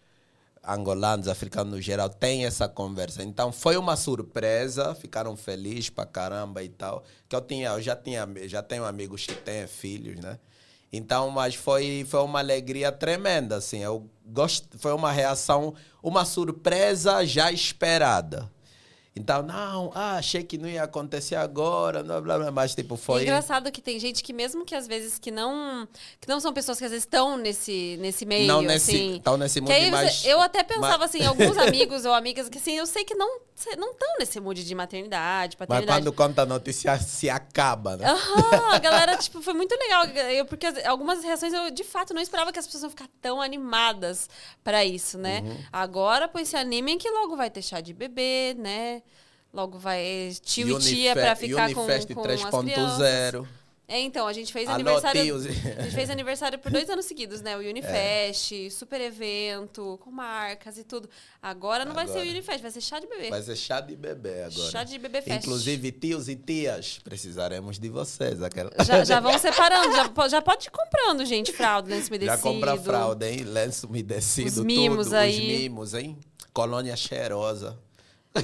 angolanos, africanos no geral, tem essa conversa. Então, foi uma surpresa, ficaram felizes pra caramba e tal. Que eu tinha, eu já tinha, já tenho amigos que têm filhos, né? Então, mas foi, foi uma alegria tremenda, assim. Eu gosto, foi uma reação, uma surpresa já esperada. Então, não, ah, achei que não ia acontecer agora, blá, blá, blá, mas tipo, É foi... engraçado que tem gente que mesmo que às vezes que não que não são pessoas que às vezes estão nesse nesse meio Não nesse, assim. tão nesse mundo, aí mas... você- eu até pensava mas- assim, alguns amigos ou amigas que assim, eu sei que não não estão nesse mood de maternidade, Mas paternidade. quando conta a notícia, se acaba, né? Aham, a galera, tipo, foi muito legal. Eu, porque as- algumas reações eu, de fato, não esperava que as pessoas iam ficar tão animadas pra isso, né? Uhum. Agora, pois se animem que logo vai ter chá de bebê, né? Logo vai tio e tia Unife- pra ficar com, com as crianças. 3.0. É, então, a gente fez aniversário. A gente fez aniversário por dois anos seguidos, né? O Unifest, super evento, com marcas e tudo. Agora não vai ser o Agora. Unifest, vai ser chá de bebê. Vai ser chá de bebê agora. Chá de bebê fest. Inclusive, tios e tias, precisaremos de vocês. Aquela... Já, já vão separando, já, já pode ir comprando, gente, fralda, lenço Já umedecido. compra fralda, hein? Lenço umedecido, Os mimos tudo. aí. Os mimos, hein? Colônia cheirosa.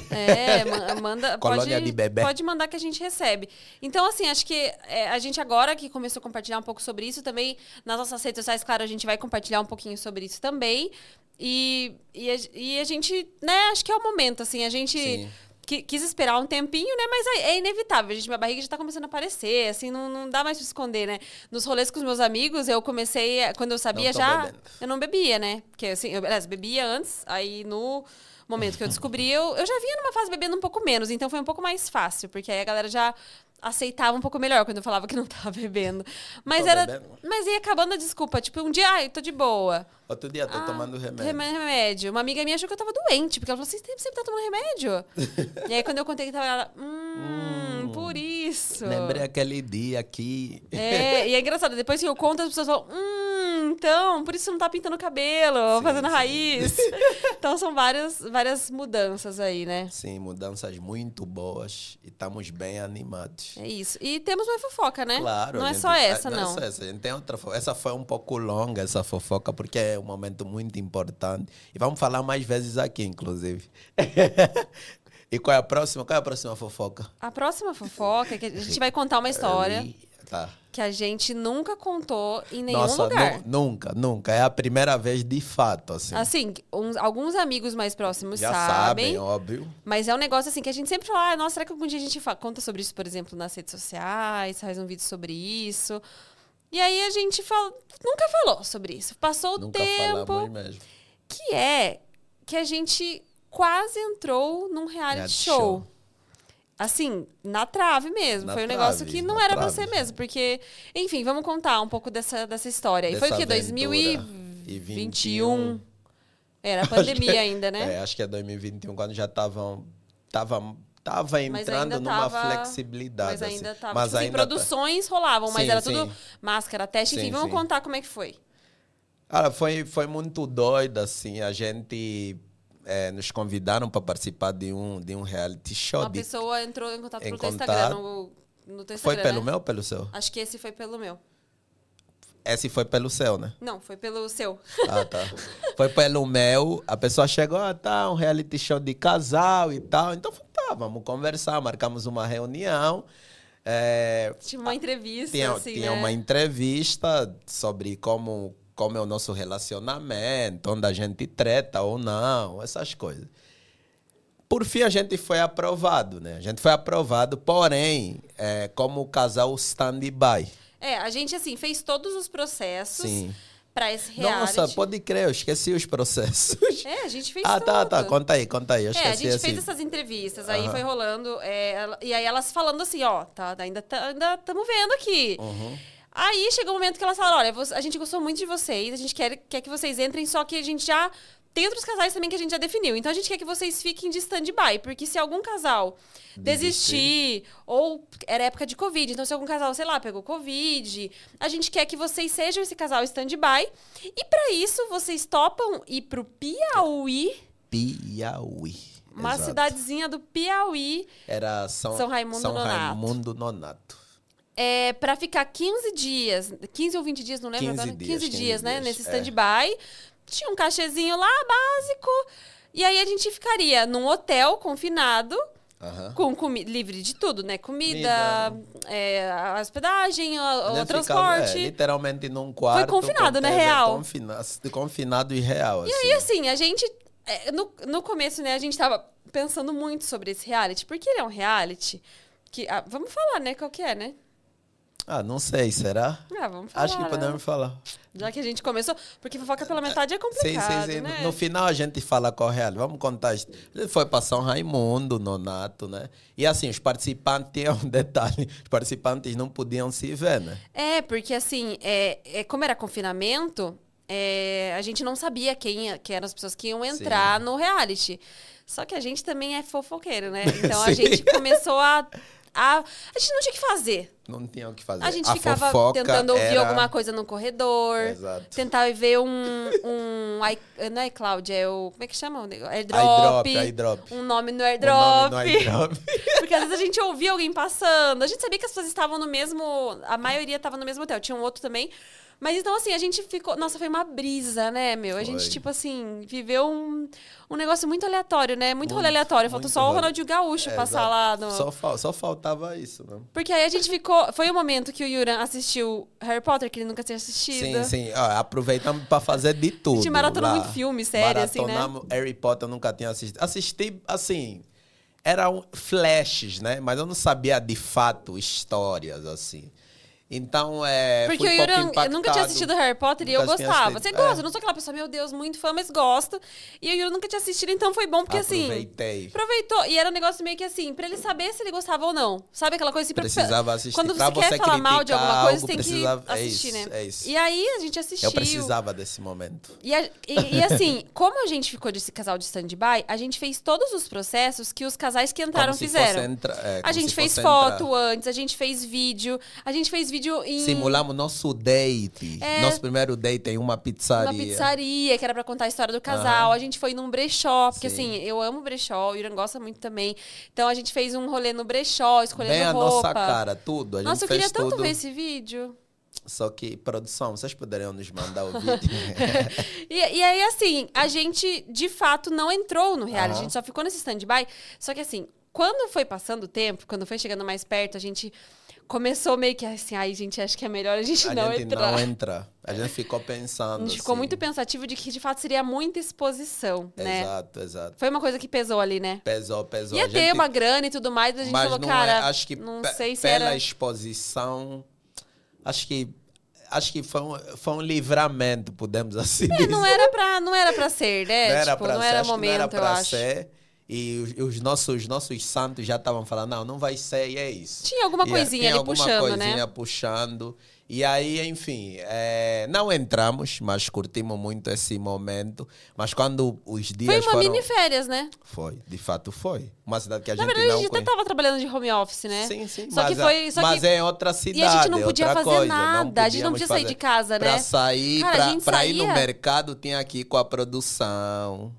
É, ma- manda. Colônia pode, de bebê. Pode mandar que a gente recebe. Então, assim, acho que é, a gente agora que começou a compartilhar um pouco sobre isso também, nas nossas redes sociais, claro, a gente vai compartilhar um pouquinho sobre isso também. E, e, a, e a gente, né, acho que é o momento, assim, a gente. Sim. qui- Quis esperar um tempinho, né? Mas é, é inevitável. Gente, minha barriga já tá começando a aparecer, assim, não, não dá mais pra esconder, né? Nos rolês com os meus amigos, eu comecei, quando eu sabia já, bebendo. eu não bebia, né? Porque assim, eu aliás, bebia antes, aí no momento que eu descobri, eu, eu já vinha numa fase bebendo um pouco menos, então foi um pouco mais fácil, porque aí a galera já aceitava um pouco melhor quando eu falava que não tava bebendo. Mas Tô era. bebendo. Mas ia acabando a desculpa. Tipo, um dia, ai, tô de boa. Outro dia tô Ah, tomando remédio. remédio. Uma amiga minha achou que eu tava doente, porque ela falou: você sempre, tá tomando remédio? e aí, quando eu contei que tava, ela, hum, Hum. por isso. Lembrei aquele dia que... É, e é engraçado, depois que eu conto, as pessoas falam, hum, então, por isso você não tá pintando o cabelo, Sim, fazendo sim. raiz. então são várias, várias mudanças aí, né? Sim, mudanças muito boas e estamos bem animados. É isso. E temos uma fofoca, né? Claro. Não é gente- só essa, não. não. é só essa, a gente tem outra fofoca. Essa foi um pouco longa, essa fofoca, porque é um momento muito importante. E vamos falar mais vezes aqui, inclusive. e qual é a próxima? Qual é a próxima fofoca? A próxima fofoca é que a gente vai contar uma história. Tá. que a gente nunca contou em nenhum Nossa, lugar. nu- nunca, nunca. É a primeira vez de fato, assim. Assim, uns- alguns amigos mais próximos Já sabem, sabem, óbvio. mas é um negócio assim que a gente sempre fala, ah, nossa, será que algum dia a gente conta sobre isso, por exemplo, nas redes sociais, faz um vídeo sobre isso? E aí a gente fala, nunca falou sobre isso. Passou o Nunca tempo, falamos mesmo. que é que a gente quase entrou num reality Reality show. show. Assim, na trave mesmo. Na Foi um negócio trave, que não era pra ser mesmo. Porque, enfim, vamos contar um pouco dessa, dessa história. E foi o Dessa quê? aventura. E 2021? 21. Era a Acho que- pandemia ainda, né? É, acho que é 2021, quando já estavam. Tava, tava entrando numa tava- flexibilidade. Mas ainda assim. tava. Mas tipo assim, ainda tá- produções rolavam, mas Sim, era sim. tudo máscara, teste, enfim. Sim, vamos sim. contar como é que foi. Cara, foi, foi muito doido, assim. A gente é, nos convidaram para participar de um, de um reality show. Uma de- pessoa entrou em contato em pelo contato. Instagram. No, no teu Foi Instagram, pelo né? meu ou pelo seu? Acho que esse foi pelo meu. Esse foi pelo seu, né? Não, foi pelo seu. Ah, tá. Foi pelo meu. A pessoa chegou, ah, tá, um reality show de casal e tal. Então, tá, vamos conversar. Marcamos uma reunião. É, Tinha uma entrevista, tinha assim, tinha né? uma entrevista sobre como, como é o nosso relacionamento, onde a gente treta ou não, essas coisas. Por fim, a gente foi aprovado, né? A gente foi aprovado, porém, é, como casal stand-by. É, a gente, assim, fez todos os processos Sim. Pra esse reality. Nossa, pode crer, eu esqueci os processos. É, a gente fez Ah, tudo. tá, tá. Conta aí, conta aí. Eu É, a esqueci gente assim. fez essas entrevistas, aí Aham. foi rolando, é, ela- e aí elas falando assim, ó, tá, ainda tá- estamos vendo aqui. Uhum. Aí chegou o momento que elas falaram, olha, a gente gostou muito de vocês, a gente quer, quer que vocês entrem, só que a gente já tem outros casais também que a gente já definiu. Então a gente quer que vocês fiquem de stand-by, porque se algum casal desistir, ou era época de Covid, então se algum casal, sei lá, pegou Covid, a gente quer que vocês sejam esse casal stand-by. E pra isso, vocês topam ir pro Piauí, Piauí. uma Exato. cidadezinha do Piauí, Era São, São Raimundo São Nonato. Raimundo Nonato. é, para ficar 15 dias, 15 ou 20 dias, não lembro 15 agora. dias, 15 15 dias, né? dias, Nesse é. Tinha um cachezinho lá, básico. E aí a gente ficaria num hotel confinado, Aham. com comi livre de tudo, né? Comida, é, a hospedagem, o, o transporte. ficava, é, literalmente num quarto. confinado, com né, real? Confina, confinado e real. E aí, assim, a gente. é, No, no começo, né, a gente tava pensando muito sobre esse reality, porque ele é um reality que. ah, vamos falar, né? Qual que é, né? Ah, não sei, será? Ah, vamos falar. Acho que né? podemos falar. Já que a gente começou. Porque fofoca pela metade é Sim, complicado, sim, sim. né? No, final a gente fala qual é real. Vamos contar. Ele foi para São Raimundo, Nonato, né? E assim, os participantes, tinha um detalhe: os participantes não podiam se ver, né? É, porque assim, é, é, como era confinamento, é, a gente não sabia quem, quem eram as pessoas que iam entrar no reality. Só que a gente também é fofoqueiro, né? Então a Sim. gente começou a, a. A gente não tinha o que fazer. Não tinha o que fazer. A gente A ficava tentando ouvir era- alguma coisa no corredor. Exato. Tentar ver um. um i- não é iCloud, é o. Como é que chama? Airdrop. iDrop, iDrop. Um nome no airdrop. nome no iDrop. Porque às vezes a gente ouvia alguém passando. A gente sabia que as pessoas estavam no mesmo. A maioria estava no mesmo hotel. Tinha um outro também. Mas então, assim, a gente ficou. Nossa, foi uma brisa, né, meu? A gente, Foi. tipo assim, viveu um, um negócio muito aleatório, né? Muito, rolê Muito, aleatório. Faltou só o rolê. Ronaldinho Gaúcho É, passar exato. lá no. Só, fal- só faltava isso, né? Porque aí a gente ficou. Foi o momento que o Yuran assistiu Harry Potter, que ele nunca tinha assistido. Sim, sim. Ó, aproveitamos para fazer de tudo. gente maratonou lá. muito filme, série, assim, né? Harry Potter, eu nunca tinha assistido. Assisti, assim, eram flashes, né? Mas eu não sabia de fato histórias, assim. Então, é. Porque pouco Yuran, eu nunca tinha assistido Harry Potter e eu gostava. Você gosta, é. eu não sou aquela pessoa, meu Deus, muito fã, mas gosto. E o Yuran nunca tinha assistido, então foi bom, porque assim. Aproveitei. Aproveitou. E era um negócio meio que assim, pra ele saber se ele gostava ou não. Sabe aquela coisa assim? pra- Precisava assistir. Quando Pra você quer você falar mal de alguma coisa, algo, você tem que é assistir, isso, né? é isso. E aí a gente assistiu. Eu precisava desse momento. E, a- e- e assim, como a gente ficou desse casal de stand-by, a gente fez todos os processos que os casais que entraram fizeram. entra- é, a gente fez foto entrar. antes, a gente fez vídeo, a gente fez vídeo em Simulamos nosso date. É. Nosso primeiro date em uma pizzaria. uma pizzaria, que era pra contar a história do casal. A gente foi num brechó, porque Sim. assim, eu amo brechó, o Irã gosta muito também. Então a gente fez um rolê no brechó, escolhendo Bem a roupa. nossa cara, tudo. A gente Nossa, eu queria tanto tudo. ver esse vídeo. Só que, produção, vocês poderiam nos mandar o vídeo? E, e aí, assim, a gente de fato não entrou no reality, a Aham. gente só ficou nesse stand-by. Só que assim, quando foi passando o tempo, quando foi chegando mais perto, a gente começou meio que assim, ai, gente, acho que é melhor a gente A não gente entrar. não entra. A gente ficou pensando. A gente ficou assim. muito pensativo de que de fato seria muita exposição, né? Exato, exato. Foi uma coisa que pesou ali, né? Pesou, pesou. Ia A ter gente- uma grana e tudo mais, a gente mas falou, não cara, é, acho que não sei se pela era. exposição, acho que acho que foi um, foi um livramento, podemos assim É, dizer. não era pra, não era pra ser, né? Não era tipo, pra não ser, era momento, não era eu pra acho. E os, os nossos, nossos santos já estavam falando, não, não vai ser, e é isso. Tinha alguma E, coisinha tinha ali alguma puxando, coisinha né? puxando. E aí, enfim, é, não entramos, mas curtimos muito esse momento. Mas quando os dias Foi uma foram... mini férias, né? Foi, de fato foi. Uma cidade que a Na gente verdade, a não gente até conhece. tava trabalhando de home office, né? Sim, sim. Só mas, que a- foi. Só mas que... é outra cidade. E a gente não podia fazer coisa, nada, a gente não podia sair fazer. de casa, Pra né? sair, Cara, a pra, gente pra ir no mercado, tinha que ir com a produção.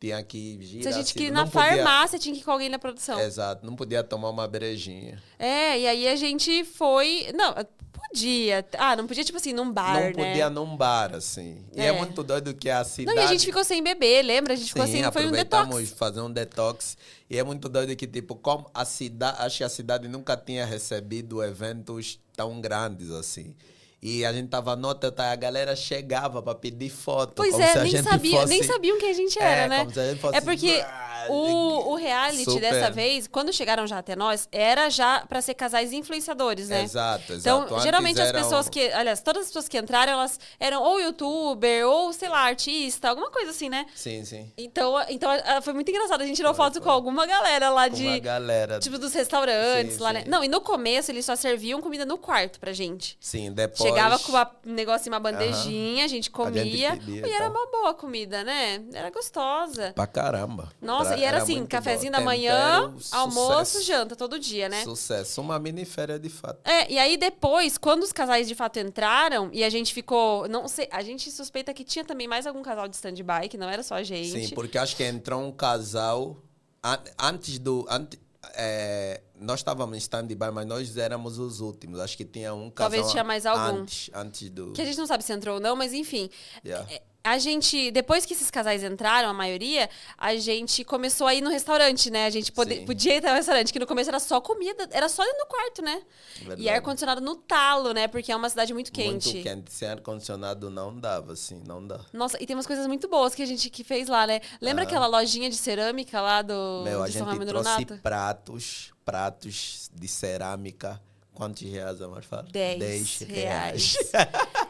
Tinha que girar. Se a gente assim, queria ir não na podia- farmácia, tinha que ir com alguém na produção. Exato, não podia tomar uma brejinha. É, e aí a gente foi. Não, podia. Ah, não podia, tipo assim, num bar, não né? podia num bar, assim. E é, É. muito doido que a Não, cidade... e a gente ficou sem beber, lembra? A gente ficou Sim, assim, foi um aproveitamos detox. fazer um detox. E é muito doido que, tipo, como a cidade, acho que a cidade nunca tinha recebido eventos tão grandes assim. E a gente tava nota, tá, a galera chegava para pedir foto. Pois é, nem, sabia, fosse... nem sabiam quem a gente era, É, né? como se a gente fosse- É porque o, o reality super. dessa vez, quando chegaram já até nós, era já pra ser casais influenciadores, né? Exato, exato. Então, Antes geralmente as pessoas que. Aliás, todas as pessoas que entraram, elas eram ou youtuber, ou, sei lá, artista, alguma coisa assim, né? Sim, sim. Então, então foi muito engraçado. A gente tirou Foi, foto foi. com alguma galera lá Com de. uma galera. Tipo, dos restaurantes Sim, lá, né? sim. Não, e no começo eles só serviam comida no quarto pra gente. Sim, depois... Chegava com uma- um negócio em uma bandejinha, a gente comia. e era uma boa comida, né? Era gostosa. Pra caramba. Nossa, Pra- e era, assim, muito cafezinho bom. da manhã, Tempero, almoço, sucesso. janta, todo dia, né? Sucesso. Uma mini férias de fato. É, e aí depois, quando os casais de fato entraram e a gente ficou. Não sei, a gente suspeita que tinha também mais algum casal de stand-by, que não era só a gente. Sim, porque acho que entrou um casal an- antes do. ante- é, nós estávamos em stand-by, mas nós éramos os últimos. Acho que tinha um casal. Talvez tinha mais algum. Antes, antes do. Que a gente não sabe se entrou ou não, mas enfim. Yeah. É, A gente, depois que esses casais entraram, a maioria, a gente começou a ir no restaurante, né? A gente pode, podia ir no restaurante, que no começo era só comida, era só ir no quarto, né? Verdade. E ar-condicionado no talo, né? Porque é uma cidade muito quente. Muito quente. Sem ar-condicionado não dava, assim, não dá. Nossa, e tem umas coisas muito boas que a gente que fez lá, né? Lembra aquela lojinha de cerâmica lá do Meu, a gente trouxe pratos, pratos de cerâmica. Quantos reais, amor? Fala? 10 Dez reais.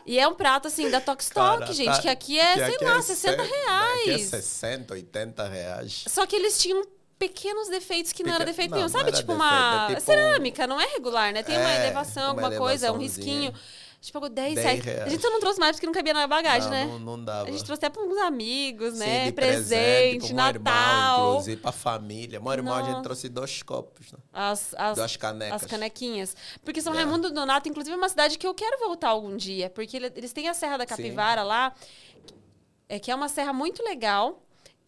E é um prato, assim, da Tox Cara, Talk, gente, tá- que aqui é, que sei aqui lá, é 60 cem- Aqui é reais. 60, 80 reais. Só que eles tinham pequenos defeitos que não era Peque- defeito não, nenhum. Sabe, tipo defeito, uma é tipo cerâmica, não é regular, né? Tem uma É, elevação, uma alguma coisa, um risquinho. A gente pagou 10 10 reais. reais. A gente só não trouxe mais porque não cabia na bagagem, não, né? não, não dava. A gente trouxe até para uns amigos, Sim, né? presente, pro meu irmão, Natal. inclusive, pra família. Meu irmão, a gente trouxe dois copos, né? As, as, Duas canecas. as canequinhas. Porque São Yeah. Raimundo Nonato, inclusive, é uma cidade que eu quero voltar algum dia. Porque ele- eles têm a Serra da Capivara lá, é, que é uma serra muito legal.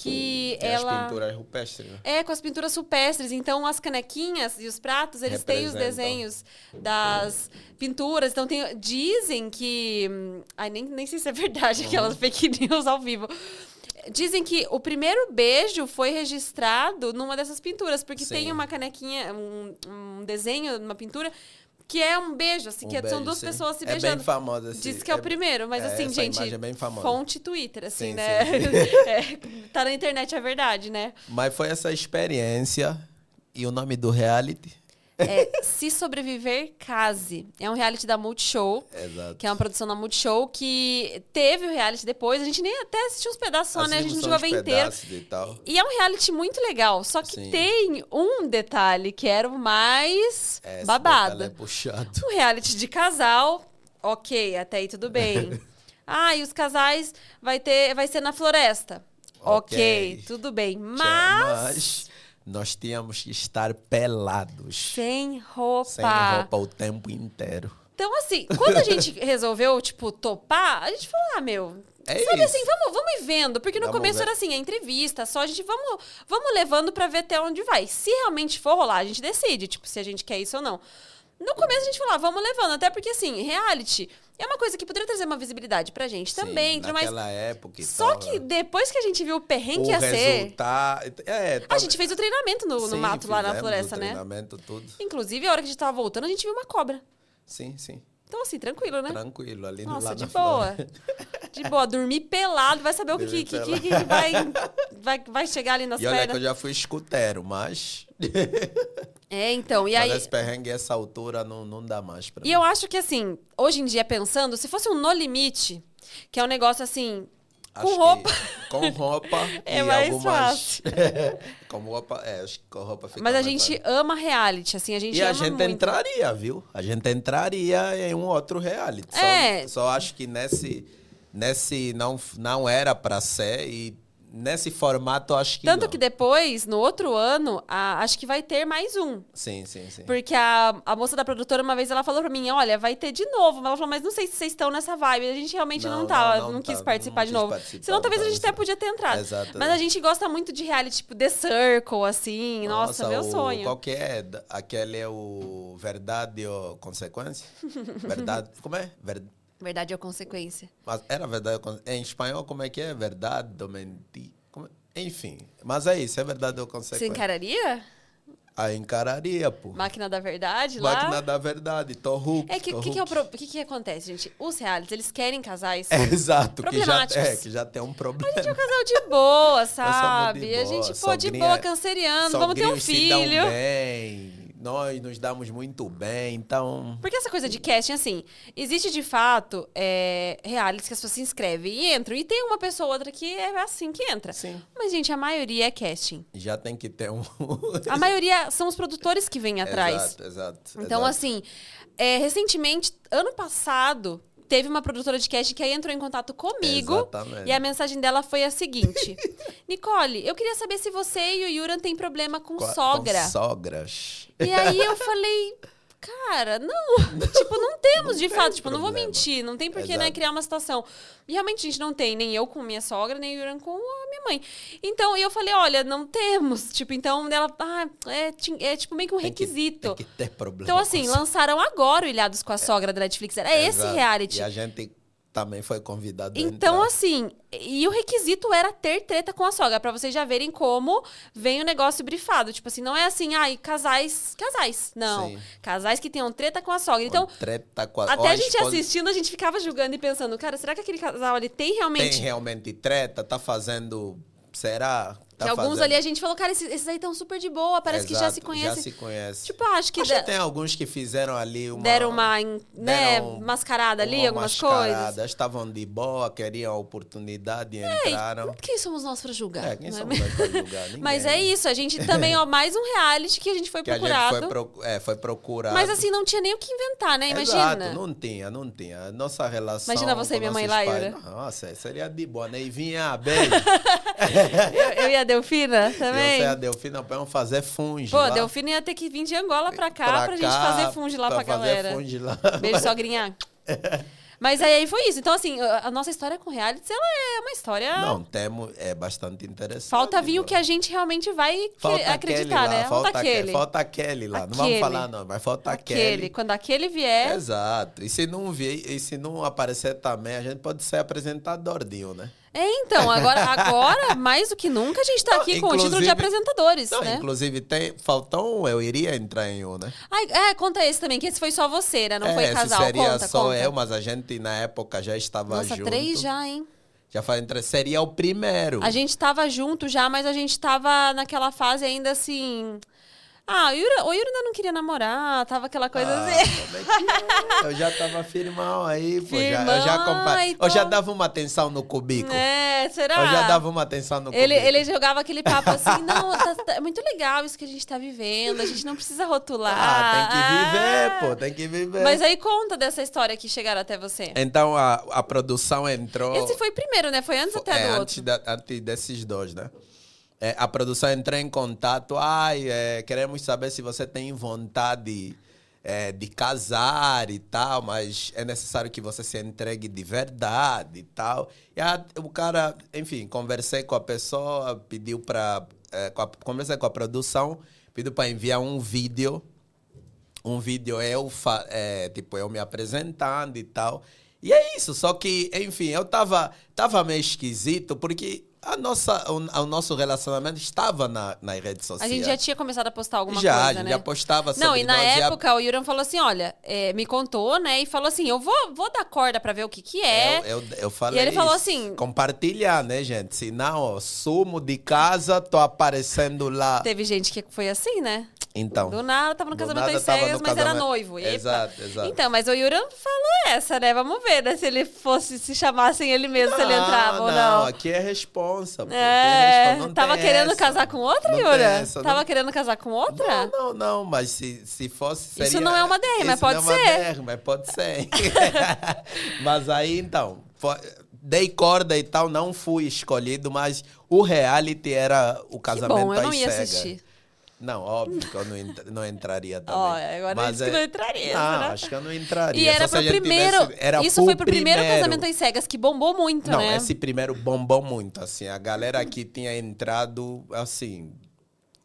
Que Tem as ela. pinturas rupestres, né? É, com as pinturas rupestres. Então, as canequinhas e os pratos, eles têm os desenhos das pinturas. Então, tem, dizem que... Ai, nem, nem sei se é verdade, aquelas fake news ao vivo. Dizem que o primeiro beijo foi registrado numa dessas pinturas. Porque Sim. tem uma canequinha, um, um desenho, uma pintura... Que é um beijo, assim, Um que são beijo, duas sim. pessoas se É beijando. bem famosa. esse- Diz que é, o primeiro, mas é, assim, gente, é bem famosa. fonte Twitter, assim, Sim, né? sim. É, tá na internet, é verdade, né? Mas foi essa experiência. E o nome do reality? É Se Sobreviver, Case. É um reality da Multishow, Exato. que é uma produção da Multishow, que teve o reality depois. A gente nem até assistiu uns pedaços só, né? A gente não chegou a ver inteiro. E tal. E é um reality muito legal. Só que Sim. tem um detalhe que era o mais É, esse babado. É puxado. Um reality de casal, ok, até aí tudo bem. ah, e os casais vai ter, vai ser na floresta. Ok, tudo bem. Mas nós tínhamos que estar pelados. sem roupa. Sem roupa o tempo inteiro. Então, assim, quando a gente resolveu, tipo, topar, a gente falou, ah, meu. É sabe isso. assim, vamos, vamos ir vendo. Porque no Vamos começo ver. era assim, a entrevista, só a gente vamos, vamos levando pra ver até onde vai. Se realmente for rolar, a gente decide, tipo, se a gente quer isso ou não. No começo a gente falou, ah, vamos levando, até porque assim, reality é uma coisa que poderia trazer uma visibilidade pra gente Sim, também, mas naquela época e só tal, que né? depois que a gente viu o perrengue o que ia ser, resultado... É, a talvez- gente fez o treinamento no, no Sim, mato lá na floresta, o né? treinamento, tudo. Inclusive, a hora que a gente tava voltando, a gente viu uma cobra. Sim, sim. Então, assim, tranquilo, né? Tranquilo, ali Nossa, lá de boa. De boa, dormir pelado, vai saber o que, que, que, que vai, vai, vai chegar ali nas E olha que eu já fui escutero, mas... É, então, e aí. esse perrengue, essa altura, não, não dá mais pra E mim. eu acho que, assim, hoje em dia, pensando, se fosse um no limite, que é um negócio assim, Acho com roupa. Com roupa É e mais algumas... fácil. com roupa, é, acho que com roupa fica Mas a gente fácil. ama reality, assim, a gente E a gente muito. entraria, viu? A gente entraria em um outro reality. Só, É. só acho que nesse, nesse não, não era pra ser e nesse formato acho que Tanto não. que depois, no outro ano, a- acho que vai ter mais um. Sim, sim, sim. Porque a, a moça da produtora, uma vez, ela falou pra mim, olha, vai ter de novo. Ela falou, mas não sei se vocês estão nessa vibe. A gente realmente não, Não, tá, não, não, quis tá, participar de quis novo. participar, Senão talvez a não gente tá até podia ter entrado. Exato, mas a gente gosta muito de reality, tipo The Circle, assim. Nossa, meu o- sonho. Qual que é? Aquele é o verdade ou consequência? verdade. Como é? Ver- Verdade ou consequência? Mas era verdade. Em espanhol, como é que é? Verdade ou mentir? Enfim. Mas é isso, é verdade ou Você consequência. encararia? A encararia, pô. Máquina da Verdade lá? Máquina da verdade, tô hook. É que o que, que, é pro- que, que acontece, gente? Os realities, eles querem casais. É, exato, que já, é, que já tem um problema. A gente é um casal de boa, sabe? de a boa, gente, pô, de sogrinha- boa, canceriano, vamos ter um Sogrinhos se dão filho. bem, nós nos damos muito bem, então... Porque essa coisa de casting, assim, existe de fato é, realities que as pessoas se inscrevem e entram. E tem uma pessoa ou outra que é assim que entra. Sim. Mas, gente, a maioria é casting. Já tem que ter um... A maioria são os produtores que vêm atrás. Exato, exato. Então, exato. assim, é, recentemente, ano passado, teve uma produtora de casting que aí entrou em contato comigo. Exatamente. E a mensagem dela foi a seguinte: Nicole, eu queria saber se você e o Yuran têm problema com Com- sogra. Com sogras. E aí eu falei. Cara, não. tipo, não temos, de tem fato. Tipo, não vou problema. mentir. Não tem por que, né, criar uma situação. E realmente a gente não tem, nem eu com minha sogra, nem o Yuran com a minha mãe. Então, e eu falei, olha, não temos. Tipo, então ela. Ah, é, é tipo meio que um Tem que- requisito. Tem que ter problema. Então, assim, lançaram agora o Ilhados com a Sogra da Netflix. Era esse reality. E a gente também foi convidado a Então, assim, e o requisito era ter treta com a sogra, pra vocês já verem como vem o negócio brifado. Tipo assim, não é assim, ai, casais, casais. Não. Sim. Casais que tenham treta com a sogra. Então, Treta com a... até ou a gente esposa- assistindo, a gente ficava julgando e pensando, cara, será que aquele casal ali tem realmente. Tem realmente treta? Tá fazendo... Será? Tá que alguns fazendo- ali a gente falou, cara, esses, esses aí estão super de boa, parece que já Exato, se conhecem. Já se conhece. Tipo, acho que Acho que tem alguns que fizeram ali uma... deram uma, né, deram mascarada ali, uma algumas mascarada, coisas. Estavam de boa, queriam a oportunidade e entraram. Quem somos nós pra julgar? É, quem é somos nós pra julgar? Ninguém. Mas é isso, a gente também, ó, mais um reality que a gente foi Que a procurado. gente foi, procu- é, foi procurado. Mas assim, não tinha nem o que inventar, né? Imagina. Exato, não tinha, não tinha. Nossa relação. Imagina você e minha mãe lá, pais. Nossa, seria de boa. Neivinha, beijo. eu, eu e a Delfina também. Você e a Delfina vamos fazer funge. Pô, lá. a Delfina ia ter que vir de Angola pra cá pra, Pra gente cá, fazer funge lá pra, fazer galera. funge lá. Beijo, sogrinha. Mas aí foi isso. Então, assim, a nossa história com reality, ela é uma história. Não, temos, é bastante interessante. Falta vir o que a gente realmente vai Falta acreditar, né? lá, falta, falta aquele. aquele. Falta aquele lá. Não Aquele. vamos falar, não, mas falta Aquele. aquele. Quando aquele vier. Exato. E se não vir, e se não aparecer também, a gente pode ser apresentador né? É, então, agora, agora, mais do que nunca, a gente tá Não, aqui com o título de apresentadores, Não, né? Inclusive, tem, faltou um, eu iria entrar em um, né? Ai, é, conta esse também, que esse foi só você, né? Não é, foi casal. seria conta, só conta. eu, mas a gente na época já estava Nossa, junto. três já, hein? Já entre, seria o primeiro. A gente tava junto já, mas a gente tava naquela fase ainda assim. Ah, o Yuri, o Yuri ainda não queria namorar, tava aquela coisa Ah, assim. como é que é? Eu já tava firmão aí, pô. Já, eu já Firmão, compa- então- Eu já dava uma atenção no cubico. É, será? Eu já dava uma atenção no Ele, cubico. ele jogava aquele papo assim, não, tá- tá- é muito legal isso que a gente tá vivendo, a gente não precisa rotular. Ah, tem que viver, pô, tem que viver. Mas aí conta dessa história que chegaram até você. Então a, a produção entrou. Esse foi primeiro, né? Foi antes até é, do antes, outro. da- antes desses dois, né? É, a produção entrou em contato. Ai, é, queremos saber se você tem vontade é, de casar e tal, mas é necessário que você se entregue de verdade e tal. E a- o cara, enfim, conversei com a pessoa, pediu para. conversei com a produção, pediu para enviar um vídeo um vídeo eu, tipo, eu me apresentando e tal. E é isso, só que, enfim, eu tava, tava meio esquisito, porque a nossa, o, o nosso relacionamento estava na, nas redes A sociais. gente já tinha começado a postar alguma já, a coisa, gente né? já postava sobre Não, e na nós, já- época o Yuran falou assim: olha, é, me contou, né? E falou assim: eu vou, vou dar corda pra ver o que que é. Eu, eu, eu falei E ele falou isso. assim- Compartilhar, né, gente? Senão, ó, sumo de casa, tô aparecendo lá. Teve gente que foi assim, né? Então. Do nada tava no casamento às cegas, mas era casamento. noivo. Epa. Exato, exato. Então, mas o Yuran falou essa, né? Vamos ver, né? Se ele fosse, se chamassem ele mesmo, se ele entrava ou não. aqui é responsa. pô, aqui É, responsa, não tava querendo essa. casar com outra, Não essa, Tava não- querendo casar com outra? Não, não, não, mas se, se fosse. Seria, Isso não é uma DR, mas Isso pode não é uma ser. DR, mas pode ser. mas aí, então, fo- dei corda e tal, não fui escolhido, mas o reality era o Que casamento bom, eu não ia cegas. assistir. Não, óbvio que eu não, entra- não entraria também. Ó, agora Mas que não entraria, Não, será? acho que eu não entraria. E era Só pro primeiro. tivesse- era isso foi pro primeiro, casamento às cegas, que bombou muito, Não, né? esse primeiro bombou muito, assim. A galera que tinha entrado, assim,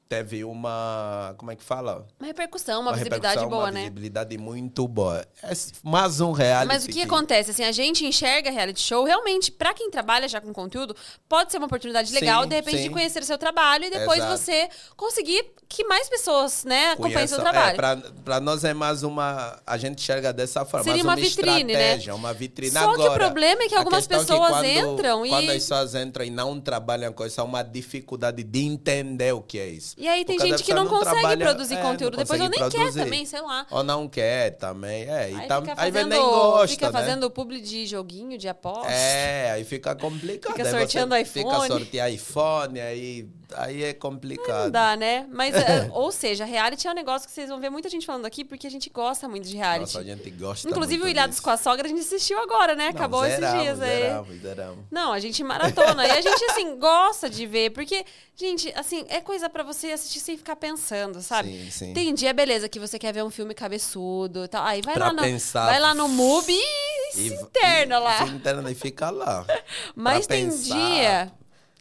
teve uma... Como é que fala? Uma repercussão, uma, visibilidade repercussão, boa, uma né? visibilidade muito boa. É mais um reality Mas o que que- acontece? Assim, a gente enxerga reality show realmente, pra quem trabalha já com conteúdo, pode ser uma oportunidade legal, Sim, de repente, de sim. conhecer o seu trabalho e depois Exato. você conseguir que mais pessoas, né, acompanhem o seu Conheçam- trabalho. É, pra, pra nós é mais uma. A gente enxerga dessa forma. Seria mais uma vitrine, né? estratégia, uma vitrine. Só que o Agora, problema é que algumas é que pessoas quando- entram e- Quando as pessoas entram e não trabalham com isso, é uma dificuldade de entender o que é isso. E aí tem gente que não consegue trabalha- produzir é, conteúdo. não Depois eu nem produzir. também, sei lá. Ou não quer também. É, e Aí tam, fica aí fazendo, nem gosta. fica né? fazendo publi de joguinho, de aposta. É, aí fica complicado. Fica Aí sorteando Fica iPhone. sorteando iPhone, aí, aí é Não complicado. dá, né? Mas, é, ou seja, reality é um negócio que vocês vão ver muita gente falando aqui, porque a gente gosta muito de reality. Nossa, a gente gosta Inclusive, o Ilhados disso. com a Sogra, a gente assistiu agora, né? Não, Acabou zeramos, esses dias aí. Zeramos, zeramos. Não, a gente maratona. e a gente, assim, gosta de ver. Porque, gente, assim, é coisa pra você assistir sem ficar pensando, sabe? Sim, sim. Tem dia, beleza, que você quer ver um filme cabeçudo e tal. Aí vai Pra lá no, pensar. vai lá no MUBI e se interna lá. Se interna e fica lá. Mas Pra tem pensar. dia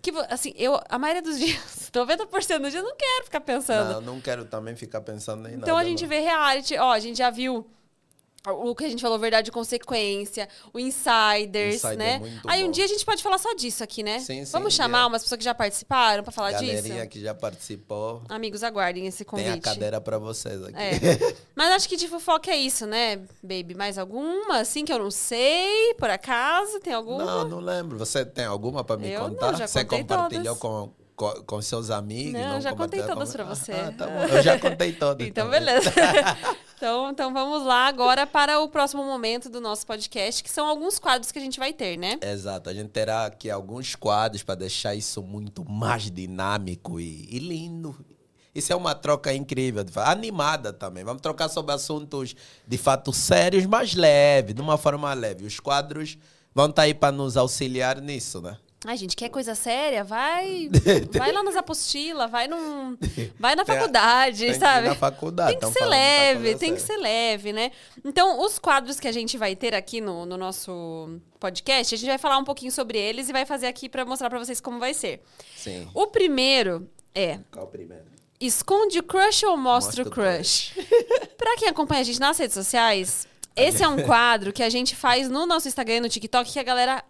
que, assim, eu, a maioria dos dias, 90% dos dias, eu não quero ficar pensando. Não, não quero também ficar pensando em nada. Então a gente não. vê reality, ó, a gente já viu o que a gente falou, verdade e consequência, o Insiders, Insider né? é Aí um bom. dia a gente pode falar só disso aqui, né? Sim, sim, Vamos chamar dia. umas pessoas que já participaram pra falar Galerinha disso? que já participou, Amigos, aguardem esse convite. tem a cadeira pra vocês aqui. É. Mas acho que de fofoca é isso, né, baby? Mais alguma, assim, que eu não sei, por acaso? Tem alguma? Não, não lembro. Você tem alguma pra me Eu não, contar? já você compartilhou todas. com, com, seus amigos? Não, já contei todas pra você. Ah, tá bom. Eu já contei todas. Então, beleza. então, então vamos lá agora para o próximo momento do nosso podcast, que são alguns quadros que a gente vai ter, né? Exato, a gente terá aqui alguns quadros para deixar isso muito mais dinâmico e, e lindo. Isso é uma troca incrível, animada também. Vamos trocar sobre assuntos de fato sérios, mas leve, de uma forma leve. Os quadros vão estar aí para nos auxiliar nisso, né? Ai, gente, quer coisa séria? Vai, vai lá nas apostilas, vai num, vai na faculdade, tem que sabe? na faculdade, Tem que ser da leve, tem que séria. ser leve, né? Então, os quadros que a gente vai ter aqui no, no nosso podcast, a gente vai falar um pouquinho sobre eles e vai fazer aqui para mostrar para vocês como vai ser. Sim. O primeiro é Qual o primeiro? Esconde o crush ou mostra, o o crush? Pra quem acompanha a gente nas redes sociais, esse é um quadro que a gente faz no nosso Instagram e no TikTok que a galera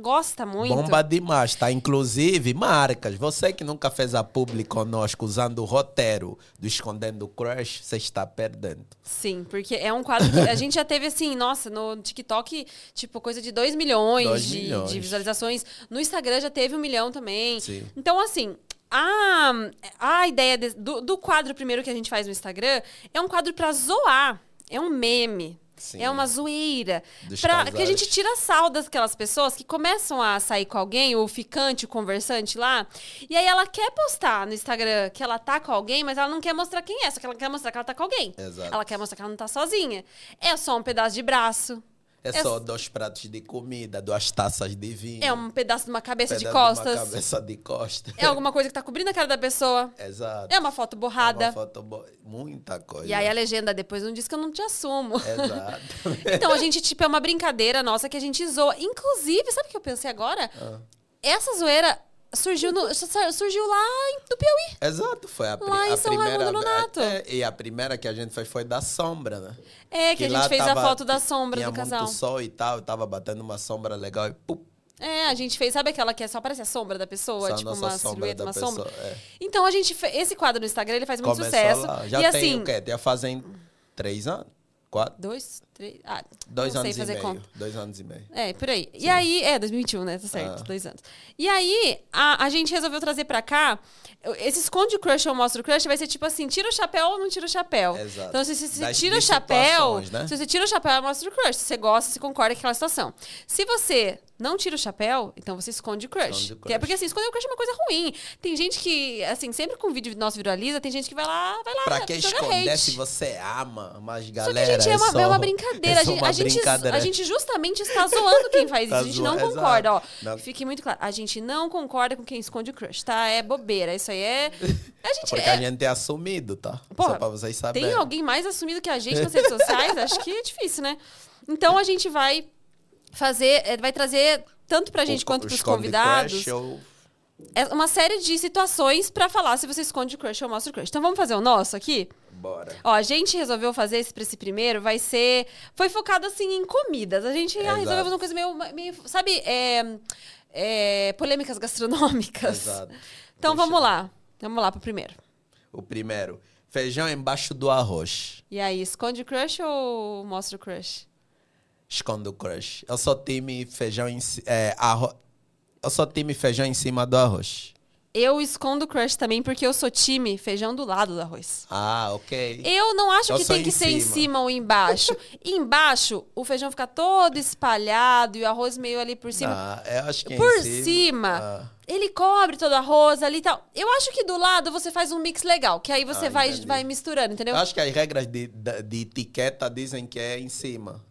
gosta muito. Bomba demais, tá? Inclusive, marcas. Você que nunca fez a publi conosco usando o roteiro do Escondendo o Crush, você está perdendo. Sim, porque é um quadro que a gente já teve assim, nossa, no TikTok, tipo, coisa de 2 milhões, Dois de, milhões. de visualizações. No Instagram já teve um milhão também. Sim. Então, assim, a, a ideia de- do, do quadro primeiro que a gente faz no Instagram é um quadro pra zoar. É um meme. Sim. É uma zoeira. Pra, que a gente tira sal daquelas pessoas que começam a sair com alguém, o ficante, o conversante lá. E aí ela quer postar no Instagram que ela tá com alguém, mas ela não quer mostrar quem é, só que ela quer mostrar que ela tá com alguém. Exato. Ela quer mostrar que ela não tá sozinha. É só um pedaço de braço. É, É só dois pratos de comida, duas taças de vinho. É um pedaço de uma cabeça de pedaço uma costas. cabeça de costas. É alguma coisa que tá cobrindo a cara da pessoa. Exato. É uma foto É borrada. uma foto boa. Muita coisa. E aí a legenda depois não diz que eu não te assumo. Exato. Então a gente, tipo, é uma brincadeira nossa que a gente zoa. Inclusive, sabe o que eu pensei agora? Ah. Essa zoeira surgiu, no, surgiu lá no Piauí. Exato, foi a, Lá em a São primeira. Raimundo Nonato. é, e a primeira que a gente fez foi da sombra, né? É, que, a lá gente fez tava- a foto da sombra tinha do casal. muito sol e tal, eu tava batendo uma sombra legal e pum, É, a gente fez, sabe aquela que é só parece a sombra da pessoa, só a tipo nossa uma sombra silhueta, da uma pessoa. sombra. é. Então a gente fez esse quadro no Instagram, ele faz muito Começou sucesso. lá. Já e tem assim, o quê? Já fazem três anos? Quatro? dois, três, ah, Dois anos e meio. conta. Dois anos e meio. É, por aí. E aí, é, 2021, né? Tá certo, Ah. dois anos. E aí, a, a gente resolveu trazer pra cá. Esse esconde crush ou mostra o crush vai ser tipo assim: tira o chapéu ou não tira o chapéu. Exato. Então, se, se você Das- tira o chapéu. né? Se você tira o chapéu, mostra o crush. Se você gosta, se concorda com aquela situação. Se você não tira o chapéu, então você esconde o crush. Esconde o Que é crush. porque assim, esconder o crush é uma coisa ruim. Tem gente que, assim, sempre com o vídeo nosso viraliza, tem gente que vai lá, vai lá. Pra que esconder hate. se você ama? Mas Só galera. que a gente é uma, só, é uma brincadeira. É a, gente, a, gente, brincadeira. a gente justamente está zoando quem faz isso. Tá a gente não concorda, ó. exato. Não. Fique muito claro. A gente não concorda com quem esconde o crush, tá? É bobeira. Isso aí é. A gente Porque é- a gente é assumido, tá? Porra, Só pra vocês saberem. Tem alguém mais assumido que a gente nas redes sociais? Acho que é difícil, né? Então a gente vai fazer, é, vai trazer tanto pra gente O- quanto pros convidados crush é uma série de situações pra falar se você esconde o crush ou mostra o crush. Então vamos fazer o nosso aqui? Bora. Ó, a gente resolveu fazer esse pra esse primeiro, vai ser. Foi focado assim em comidas. A gente ah, resolveu fazer uma coisa meio. meio sabe, é, é, polêmicas gastronômicas. Exato. Então Deixa vamos lá. Vamos lá pro primeiro. O primeiro. Feijão embaixo do arroz. E aí, esconde o crush ou mostra o crush? Esconde o crush. Eu sou time feijão em é, arro... Eu sou time feijão em cima do arroz. Eu escondo o crush também porque eu sou time feijão do lado do arroz. Ah, ok. Eu não acho Eu que tem que ser em cima. cima ou embaixo. embaixo, o feijão fica todo espalhado e o arroz meio ali por cima. Ah, eu acho que em por cima- cima, Ah, ele cobre todo o arroz ali e tal. Eu acho que do lado você faz um mix legal, que aí você Ah, vai, entendi. vai misturando, entendeu? eu acho que as regras de, de, de etiqueta dizem que é em cima.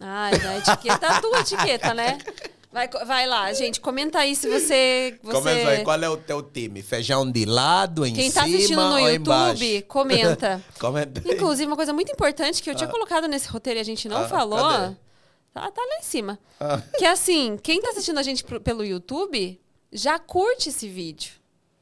Ah, a etiqueta é a tua etiqueta, né? Vai, vai lá, gente, comenta aí se você. você... Começa aí, qual é o teu time? Feijão de lado, em Quem cima tá assistindo no ou YouTube, embaixo? comenta. Comenta aí. Inclusive, uma coisa muito importante que eu tinha colocado nesse roteiro e a gente não Ah, falou. cadê? Tá, tá lá em cima. Ah. Que é assim, quem tá assistindo a gente pelo YouTube, já curte esse vídeo.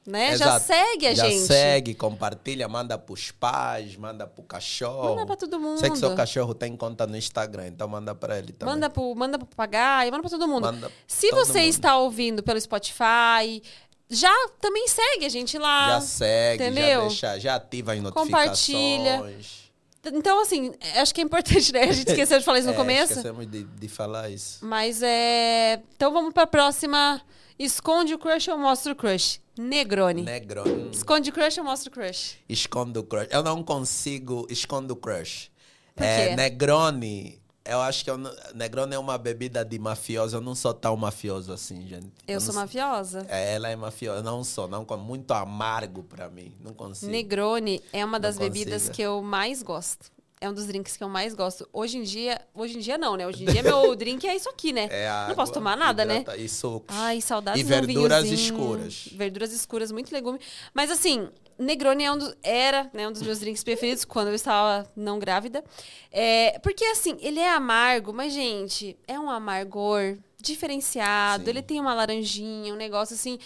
Né? Já Exato. segue a Já gente. segue, compartilha, manda pros pais, manda pro cachorro. Manda pra todo mundo. Sei que seu cachorro tem conta no Instagram, então manda pra ele também. Manda pro, manda pro papagaio, manda pra todo mundo. Manda Se todo você mundo. está ouvindo pelo Spotify, já também segue a gente lá. Já segue, entendeu? já deixa, já ativa as Compartilha. notificações. Então, assim, acho que é importante, né? A gente esqueceu de falar isso no É, começo. Esquecemos de, de falar isso. Mas é. Então vamos pra próxima. Esconde o crush ou mostra o crush? Negroni. Negroni. Esconde o crush ou mostra o crush? Esconde o crush. Eu não consigo esconde o crush. Por É, quê? Negroni, eu acho que eu não- Negroni é uma bebida de mafioso. Eu não sou tão mafioso assim, gente. Eu, sou não mafiosa. É, ela é mafiosa. Eu não sou, não. Muito amargo pra mim. Não consigo. Negroni é uma das bebidas que eu mais gosto. É um dos drinks que eu mais gosto. Hoje em dia, hoje em dia não, né? Hoje em dia meu drink é isso aqui, né? É não posso água, tomar nada, né? E sucos. Ai, saudades E verduras escuras. Verduras escuras, muito legume. Mas assim, Negroni é um dos, era né, um dos meus drinks preferidos quando eu estava não grávida. É, porque assim, ele é amargo, mas, gente, é um amargor diferenciado. Sim. Ele tem uma laranjinha, um negócio assim.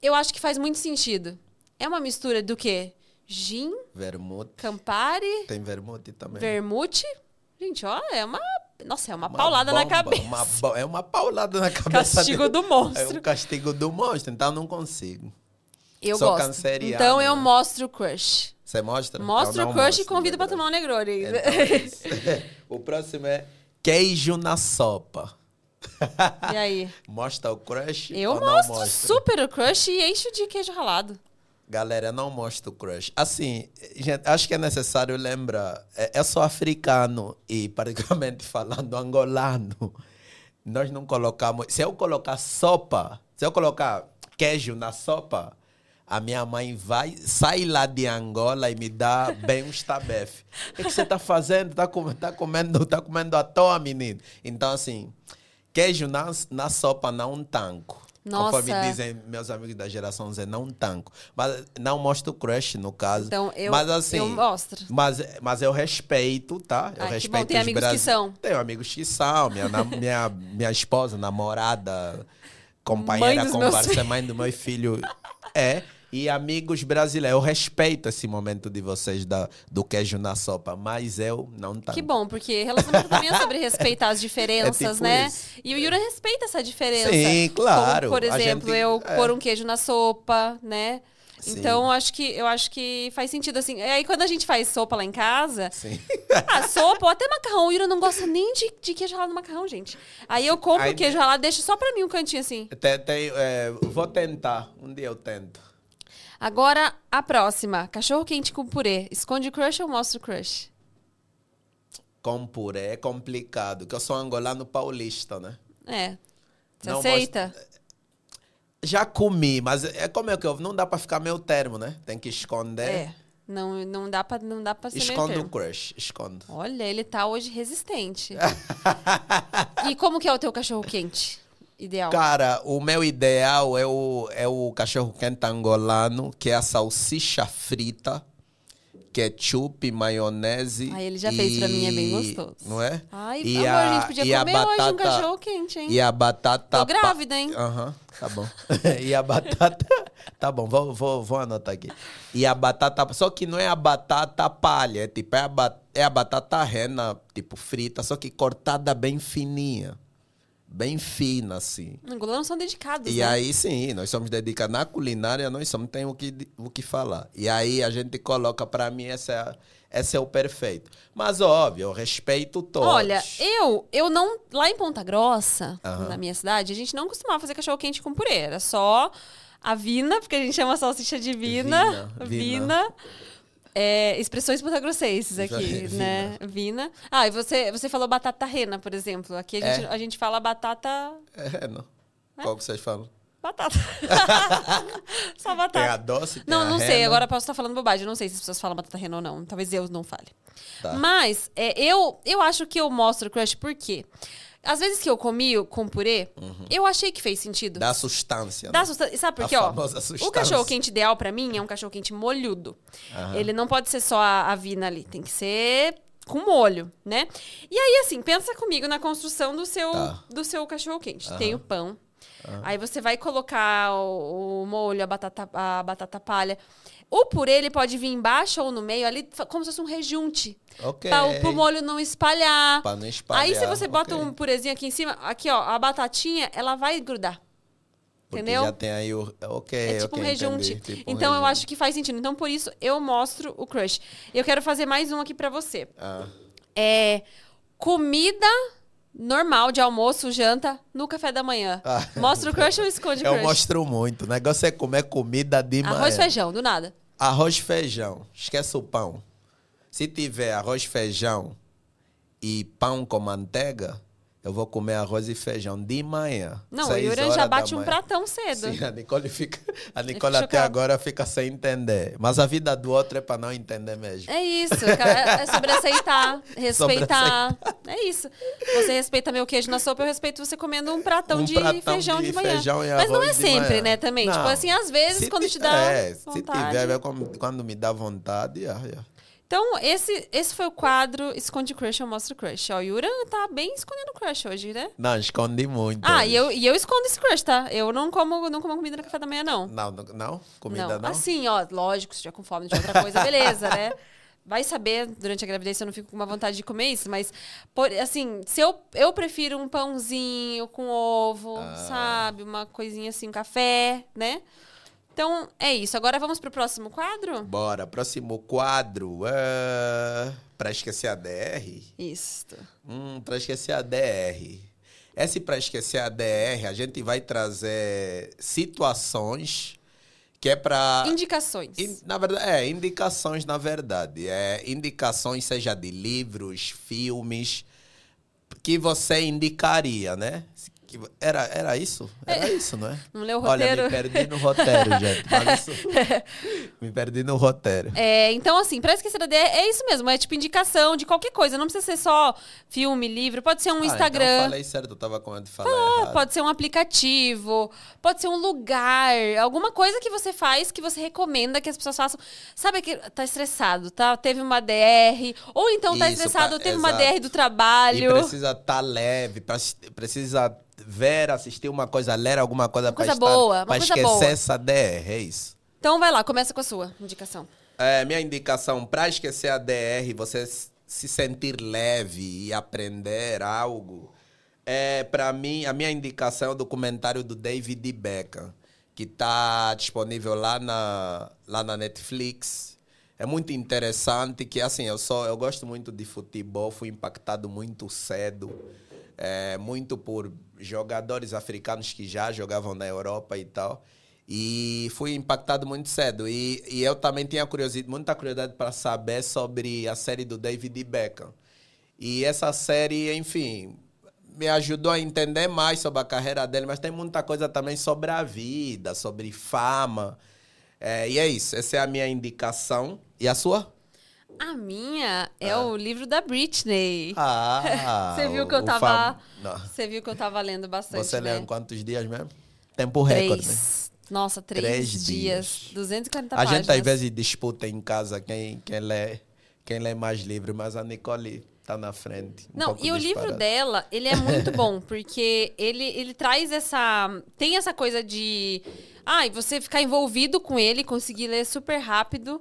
Eu acho que faz muito sentido. É uma mistura do quê? Gin, Vermute. Campari, Tem vermute também. vermute. Gente, ó, é uma. Nossa, é uma, Uma paulada na bomba, cabeça. uma é uma paulada na cabeça. Castigo dele. do monstro. É o castigo do monstro, então eu não consigo. Eu Sou gosto. canceriano, Então eu mostro o crush. Você mostra? Eu o crush e mostro, convido pra verdade. tomar um Negroni. Então, o próximo é queijo na sopa. e aí? Mostra o crush Eu mostro super o crush e encho de queijo ralado. Galera, não mostro o crush. Assim, gente, acho que é necessário lembrar. é- Eu sou africano e, particularmente falando angolano, nós não colocamos. Se eu colocar sopa, se eu colocar queijo na sopa, a minha mãe vai, sai lá de Angola e me dá bem um tabefe. O que, que você está fazendo? Está tá comendo, tá comendo à toa, menino. Então, assim, queijo na, na sopa não tanco. Nossa. Conforme dizem meus amigos da geração Z, não tanco. Mas não mostro crush, no caso. Então, eu- mas, assim, eu mostro. Mas, mas eu respeito, tá? Eu Ai, que respeito bom, tem os amigos que brasi- são. Tenho amigos que são. Minha, minha, minha esposa, namorada, companheira meus conversa, mãe do meu filho. É. E amigos brasileiros, eu respeito esse momento de vocês da, do queijo na sopa, mas eu não tanto. Que bom, porque relacionamento também é sobre respeitar as diferenças, É tipo né? isso. E o Yura respeita essa diferença. Sim, claro. Como, por A exemplo, gente- eu é. pôr um queijo na sopa, né? Sim. Então, eu acho que eu acho que faz sentido assim. Aí, quando a gente faz sopa lá em casa, Sim. ah, sopa ou até macarrão, o Yura não gosta nem de, de queijo ralado no macarrão, gente. Aí eu compro Aí- o queijo ralado, deixo só pra mim um cantinho assim. Tem- tem, é, vou tentar, um dia eu tento. Agora, a próxima. Cachorro quente com purê. Esconde o crush ou mostra o crush? Com puré é complicado, que eu sou angolano paulista, né? É. Você Não aceita? Já comi, mas é como é que eu não dá pra ficar meio termo, né? Tem que esconder. É. Não, não dá pra, não dá pra ser meio Esconde o crush, esconde. Olha, ele tá hoje resistente. e como que é o teu cachorro quente? Ideal. Cara, o meu ideal é o, é o cachorro quente angolano, que é a salsicha frita, ketchup, maionese. Ai, ele já fez pra mim, é bem gostoso. Não é? Ai, E amor, a, a- gente podia e comer hoje um batata- cachorro quente, hein? E a batata. Tô grávida, hein? Aham, tá bom. e a batata. Tá bom, vou, vou, vou anotar aqui. E a batata. Só que não é a batata palha, é tipo, é a, ba- é a batata rena, tipo, frita, só que cortada bem fininha. Bem fina, assim. Os angolanos são dedicados, E né? aí sim, nós somos dedicados na culinária, nós somos tem o que o que falar. E aí a gente coloca para mim esse é, esse é o perfeito. Mas óbvio, eu respeito todos. Olha, eu, eu não. Lá em Ponta Grossa, Aham. na minha cidade, a gente não costumava fazer cachorro quente com purê. Era só a vina, porque a gente chama salsicha de vina. Vina, Vina. vina. É, expressões pontagrossenses aqui, né? Vina. Ah, e você, você falou batata rena, por exemplo. Aqui a É. gente, a gente fala batata. É, não. Qual que vocês falam? Batata. Só batata. Tem a doce, tem Não, não sei. rena. Agora posso estar falando bobagem. Não sei se as pessoas falam batata rena ou não. Talvez eu não fale. Tá. Mas é, eu, eu acho que eu mostro crush porque às vezes que eu comi com purê, eu achei que fez sentido. Dá sustância. Dá né? sustan- Sabe por quê, ó? O sustância. cachorro quente ideal pra mim é um cachorro quente molhudo. Aham. Ele não pode ser só a, a vina ali, tem que ser com molho, né? E aí assim, pensa comigo na construção do seu Tá. do seu cachorro quente. Tem o pão. Aí você vai colocar o, o molho, a batata, a batata palha. O purê, ele pode vir embaixo ou no meio, ali, como se fosse um rejunte. Ok. Pra, o- pro molho não espalhar. Pra não espalhar. Aí, se você bota ok. um purezinho aqui em cima, aqui, ó, a batatinha, ela vai grudar. Porque entendeu? já tem aí o... Ok, É tipo ok, um rejunte. Tipo um então, eu rejunte. acho que faz sentido. Então, por isso, eu mostro o crush. Eu quero fazer mais um aqui pra você. Ah, É comida normal de almoço, janta, no café da manhã. Ah. Mostra o crush ou esconde o eu crush? mostro muito. O negócio é comer comida de manhã. Arroz, feijão, do nada. Arroz e feijão. Esquece o pão. Se tiver arroz, feijão e pão com manteiga, eu vou comer arroz e feijão de manhã. Não, o horas já bate um pratão cedo. Sim, a Nicole, fica, a Nicole até chocada. agora fica sem entender. Mas a vida do outro é para não entender mesmo. É isso, cara. É sobre aceitar, respeitar. É isso. Você respeita meu queijo na sopa, eu respeito você comendo um pratão, Um de, pratão feijão de, de manhã. feijão Mas não é sempre, né, também. Não. Tipo assim, às vezes, Se quando te dá é, se vontade. tiver, quando, quando me dá vontade, ah, ah. Então, esse, esse foi o quadro Esconde Crush, eu mostro Crush. Ó, o Yura tá bem escondendo Crush hoje, né? Não, escondi muito. Ah, hoje. e eu, e eu escondo esse crush, tá? Eu não como, não como comida no café da manhã, não. Não, não, não? Comida não? Assim, ó, lógico, se tiver com fome de outra coisa, beleza, né? Vai saber, durante a gravidez, se eu não fico com uma vontade de comer isso, mas, por, assim, se eu, eu prefiro um pãozinho com ovo, Ah. sabe? Uma coisinha assim, um café, né? Então, é isso. Agora vamos pro próximo quadro? Bora, próximo quadro. É... Pra esquecer a DR? Isso. Hum, pra esquecer a DR. Esse pra esquecer a DR, a gente vai trazer situações que é pra. Indicações. In- Na verdade, é, indicações, na verdade. É, indicações, seja de livros, filmes, que você indicaria, né? Que- Era, era isso? Era isso, não é? Não leu o Olha, roteiro? me perdi no roteiro, gente. Isso... me perdi no roteiro. É, então, assim, pra esquecer a DR, é isso mesmo. É tipo indicação de qualquer coisa. Não precisa ser só filme, livro. Pode ser um Ah, Instagram. então falei certo, eu tava com medo de falar Ah, errado. pode ser um aplicativo, pode ser um lugar, alguma coisa que você faz que você recomenda que as pessoas façam. Sabe que tá estressado, tá? Teve uma DR, ou então tá Isso, estressado, tá- teve uma exato. DR do E trabalho. precisa estar leve, pra- precisa ver, assistir uma coisa, ler alguma coisa para coisa boa, uma para coisa esquecer boa. essa DR, é isso. Então vai lá, começa com a sua indicação. É, minha indicação para esquecer a DR, você se sentir leve e aprender algo, é para mim a minha indicação é o documentário do David Beckham, que está disponível lá na lá na Netflix. É muito interessante que assim eu sou eu gosto muito de futebol, fui impactado muito cedo, é, muito por jogadores africanos que já jogavam na Europa e tal. E fui impactado muito cedo. E, e eu também tinha curiosidade, muita curiosidade para saber sobre a série do David Beckham. E essa série, enfim, me ajudou a entender mais sobre a carreira dele, mas tem muita coisa também sobre a vida, sobre fama. É, e é isso, essa é a minha indicação. E a sua? A minha é o livro da Britney. Ah! Você viu que eu tava. fam-. Você viu que eu tava lendo bastante. Você né? leu em quantos dias mesmo? Tempo recorde. né? Nossa, três, Três dias. dias. 240 A páginas. gente às vezes disputa em casa quem, quem, lê, quem lê mais livro, mas a Nicole tá na frente. um Não, e o livro dela, ele é muito bom, porque ele, ele traz essa. Tem essa coisa de. Ah, e você ficar envolvido com ele, conseguir ler super rápido.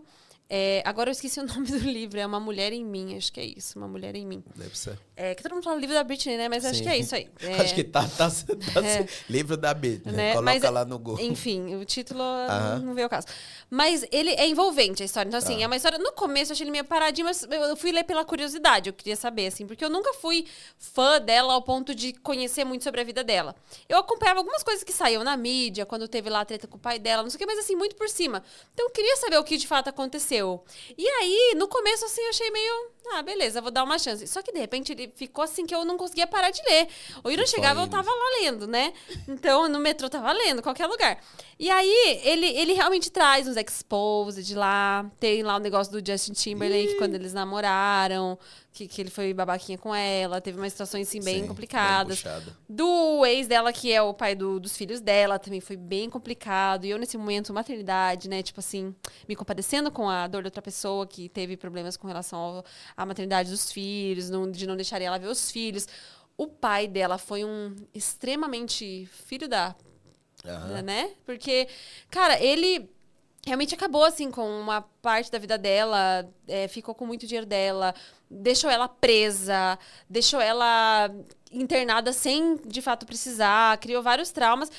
É, agora eu esqueci o nome do livro, é Uma Mulher em Mim, acho que é isso, Uma Mulher em Mim. Deve ser. É, que todo mundo fala livro da Britney, né? Mas acho Sim. que é isso aí. É, Acho que tá, tá, tá É. livro da Bíblia. né? Coloca Mas, lá no Google. Enfim, o título Aham. não veio ao caso. Mas ele é envolvente a história. Então, assim, Tá. é uma história. No começo eu achei ele meio paradinho, mas eu eu fui ler pela curiosidade. Eu queria saber, assim, porque eu nunca fui fã dela ao ponto de conhecer muito sobre a vida dela. Eu acompanhava algumas coisas que saíam na mídia, quando teve lá a treta com o pai dela, não sei o que, mas assim, muito por cima. Então eu queria saber o que de fato aconteceu. E aí, no começo, assim, eu achei meio. Ah, beleza, vou dar uma chance. Só que de repente ele ficou assim que eu não conseguia parar de ler. O foi chegava, eu tava lá lendo, né? Então, no metrô tava lendo, qualquer lugar. E aí, ele, ele realmente traz uns exposed lá. Tem lá o negócio do Justin Timberlake, quando eles namoraram, que, que ele foi babaquinha com ela. Teve umas situações, assim, bem Sim, complicadas. puxado. do ex dela, que é o pai do- dos filhos dela, também foi bem complicado. E eu, nesse momento, maternidade, né? Tipo assim, me compadecendo com a dor da outra pessoa que teve problemas com relação ao- à maternidade dos filhos, não- de não deixar ela ver os filhos. O pai dela foi um extremamente filho da Aham. né? Porque, cara, ele realmente acabou, assim, com uma parte da vida dela, é, ficou com muito dinheiro dela, deixou ela presa, deixou ela internada sem, de fato, precisar, criou vários traumas.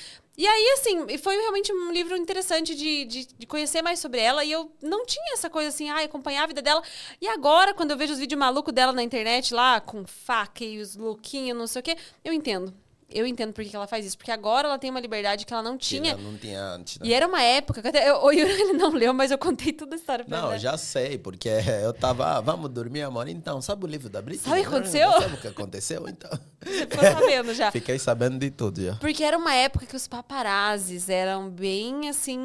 E aí, assim, foi realmente um livro interessante de, de, de conhecer mais sobre ela. E eu não tinha essa coisa assim, ah, acompanhar a vida dela. E agora, quando eu vejo os vídeos malucos dela na internet lá, com faca e os lookinhos, não sei o quê, eu entendo. Eu entendo por que ela faz isso. Porque agora ela tem uma liberdade que ela não tinha. Não, não tinha antes. Né? E era uma época que até, eu, o Yuri ele não leu, mas eu contei toda a história pra Não, ele. já sei, porque eu tava, ah, vamos dormir, amor. Então, sabe o livro da Britney? Sabe o que Não, aconteceu? Sabe o que aconteceu, então? Você ficou sabendo já. Fiquei sabendo de tudo já. Porque era uma época que os paparazzis eram bem assim.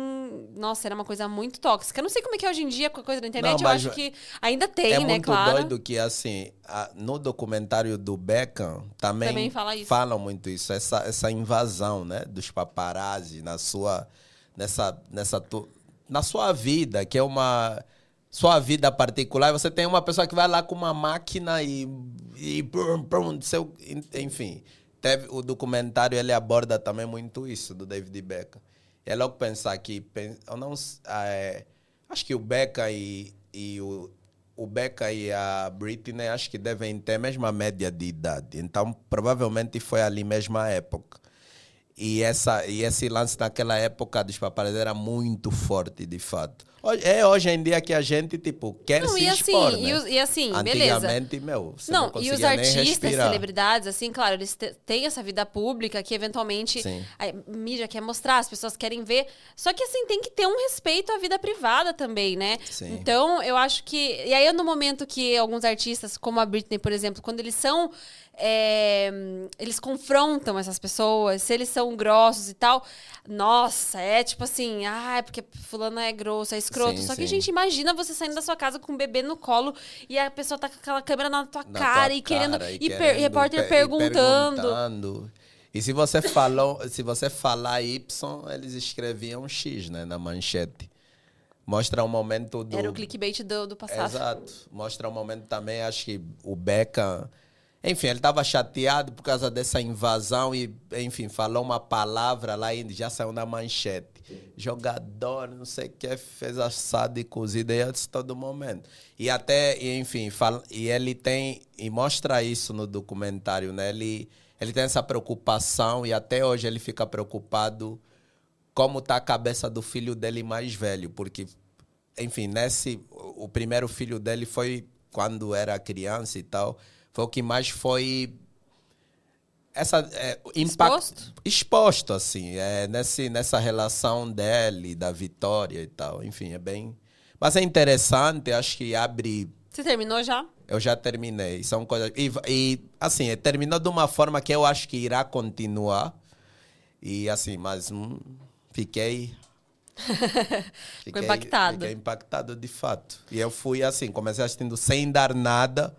Nossa, era uma coisa muito tóxica. Eu não sei como é que é hoje em dia com a coisa da internet. Não, eu acho que ainda tem, é né, muito claro. doido que, assim, a- no documentário do Beckham também, Também fala isso. falam muito isso, essa, essa invasão, né, dos paparazzi na sua, nessa, nessa, tu- na sua vida, que é uma sua vida particular, você tem uma pessoa que vai lá com uma máquina e, e prum, prum, seu, enfim, teve o documentário ele aborda também muito isso do David Beckham. É logo pensar que eu não é, acho que o Beckham e, e o o Becca e a Britney acho que devem ter a mesma média de idade. Então, provavelmente foi ali mesma época. E, essa, e esse lance naquela época dos paparazzi era muito forte, de fato. É hoje em dia que a gente, tipo, quer Não, se e assim, expor, e, né? os- e assim, beleza. Antigamente, meu, você não, Não, e os artistas, celebridades, assim, claro, eles têm essa vida pública que eventualmente Sim. a mídia quer mostrar, as pessoas querem ver. Só que, assim, tem que ter um respeito à vida privada também, né? Sim. Então, eu acho que. E aí, no momento que alguns artistas, como a Britney, por exemplo, quando eles são. É, eles confrontam essas pessoas, se eles são grossos e tal. Nossa, é tipo assim, ah, é porque fulano é grosso, é escroto. Sim, Só que, sim. gente, imagina você saindo da sua casa com um bebê no colo e a pessoa tá com aquela câmera na tua na cara tua e querendo. cara E, per- querendo repórter pe- e perguntando. perguntando. E se você falou, se você falar Y, eles escreviam X, né, na manchete. Mostra o momento do Era o clickbait do, do passado. Exato. Mostra um momento também, acho que o Beckham. Enfim, ele estava chateado por causa dessa invasão e, enfim, falou uma palavra lá e já saiu na manchete. Jogador, não sei o que, fez assado e cozido aí antes todo momento. E até, e, enfim, fala, e ele tem, e mostra isso no documentário, né? Ele, ele tem essa preocupação e até hoje ele fica preocupado como está a cabeça do filho dele mais velho, porque, enfim, nesse, o primeiro filho dele foi quando era criança e tal, foi o que mais foi essa é, impacto exposto? exposto assim é, nesse, nessa relação dele da vitória e tal enfim é bem mas é interessante acho que abre você terminou já eu já terminei são coisas e, e assim terminou de uma forma que eu acho que irá continuar e assim mas hum, fiquei Ficou impactado. Fiquei impactado de fato. E eu fui assim, comecei assistindo sem dar nada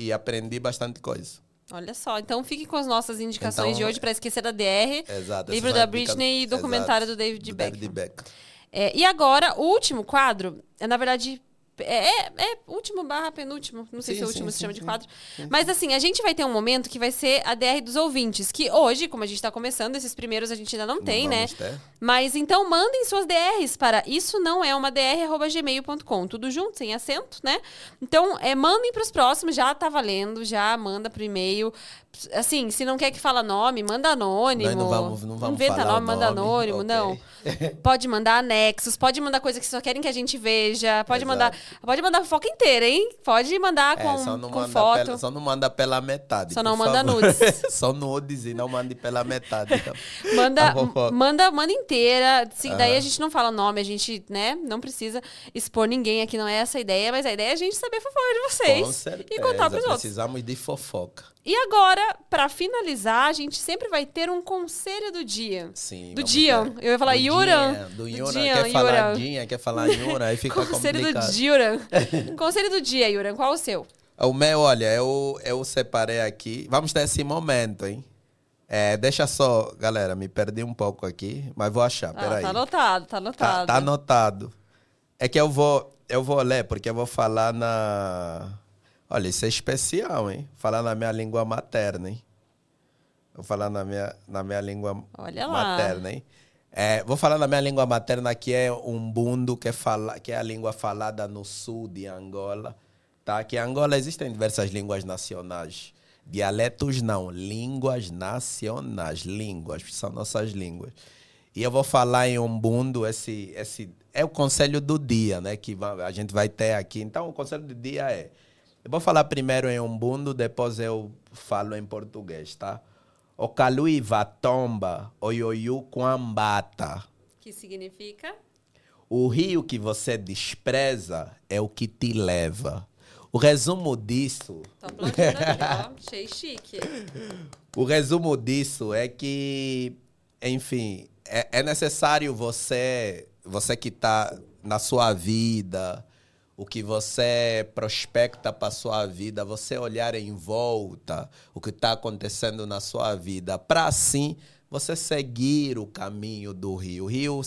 e aprendi bastante coisa. Olha só, então fique com as nossas indicações então, de hoje para esquecer da DR, exato, livro da Britney e documentário exato, do David do Beckham. David Beckham. É, e agora, o último quadro é, na verdade, é, é, é, último barra penúltimo. Não sei sim, se é o último sim, se chama sim, de quadro. Mas assim, a gente vai ter um momento que vai ser a DR dos ouvintes. Que hoje, como a gente está começando, esses primeiros a gente ainda não tem, né? Ter. Mas então mandem suas DRs para isso não é uma dr@gmail.com. Tudo junto, sem acento, né? Então, é, mandem para os próximos, já tá valendo, já manda pro e-mail. Assim, se não quer que fala nome, manda anônimo. Nós não vamos, não vamos Inventa nome, manda anônimo, okay. não. pode mandar anexos, pode mandar coisa que só querem que a gente veja, pode Exato. mandar, pode mandar fofoca inteira, hein? Pode mandar é, com, com foto. Pela, só não manda pela metade. Só não manda favor. nudes. só nudes e não mande pela metade. Então. manda, manda, manda inteira. Se, daí a gente não fala nome, a gente, né, não precisa expor ninguém aqui, não é essa a ideia, mas a ideia é a gente saber fofoca de vocês com certeza. e contar pros outros. Precisamos de fofoca. E agora, para finalizar, a gente sempre vai ter um conselho do dia. Sim. Do dia. Ter. Eu ia falar Yuran. Do, do Yuran. Quer falar Dinha, quer falar Yuran, aí fica conselho complicado. do Yuran. conselho do dia, Yuran. Qual o seu? O meu, olha, eu, eu separei aqui. Vamos ter esse momento, hein? É, deixa só, galera, me perdi um pouco aqui, mas vou achar, ah, peraí. Tá anotado, tá anotado. Tá, tá anotado. É que eu vou, eu vou ler, porque eu vou falar na Olha, isso é especial, hein? Falar na minha língua materna, hein? Vou falar na minha, na minha língua Olha materna, lá. hein? É, vou falar na minha língua materna, que é um bundo, que é, fala, que é a língua falada no sul de Angola. Tá? Que em Angola existem diversas línguas nacionais. Dialetos não, línguas nacionais. Línguas, são nossas línguas. E eu vou falar em Umbundo, esse, esse é o conselho do dia, né? Que a gente vai ter aqui. Então, o conselho do dia é eu vou falar primeiro em umbundo, depois eu falo em português, tá? O calui vatomba, oioiu quambata. Que significa? O rio que você despreza é o que te leva. O resumo disso. Tô aplaudindo aqui, ó. Achei chique. O resumo disso é que, enfim, é, é necessário você, você que está na sua vida, o que você prospecta para sua vida, você olhar em volta o que está acontecendo na sua vida, para assim você seguir o caminho do rio. O, rio,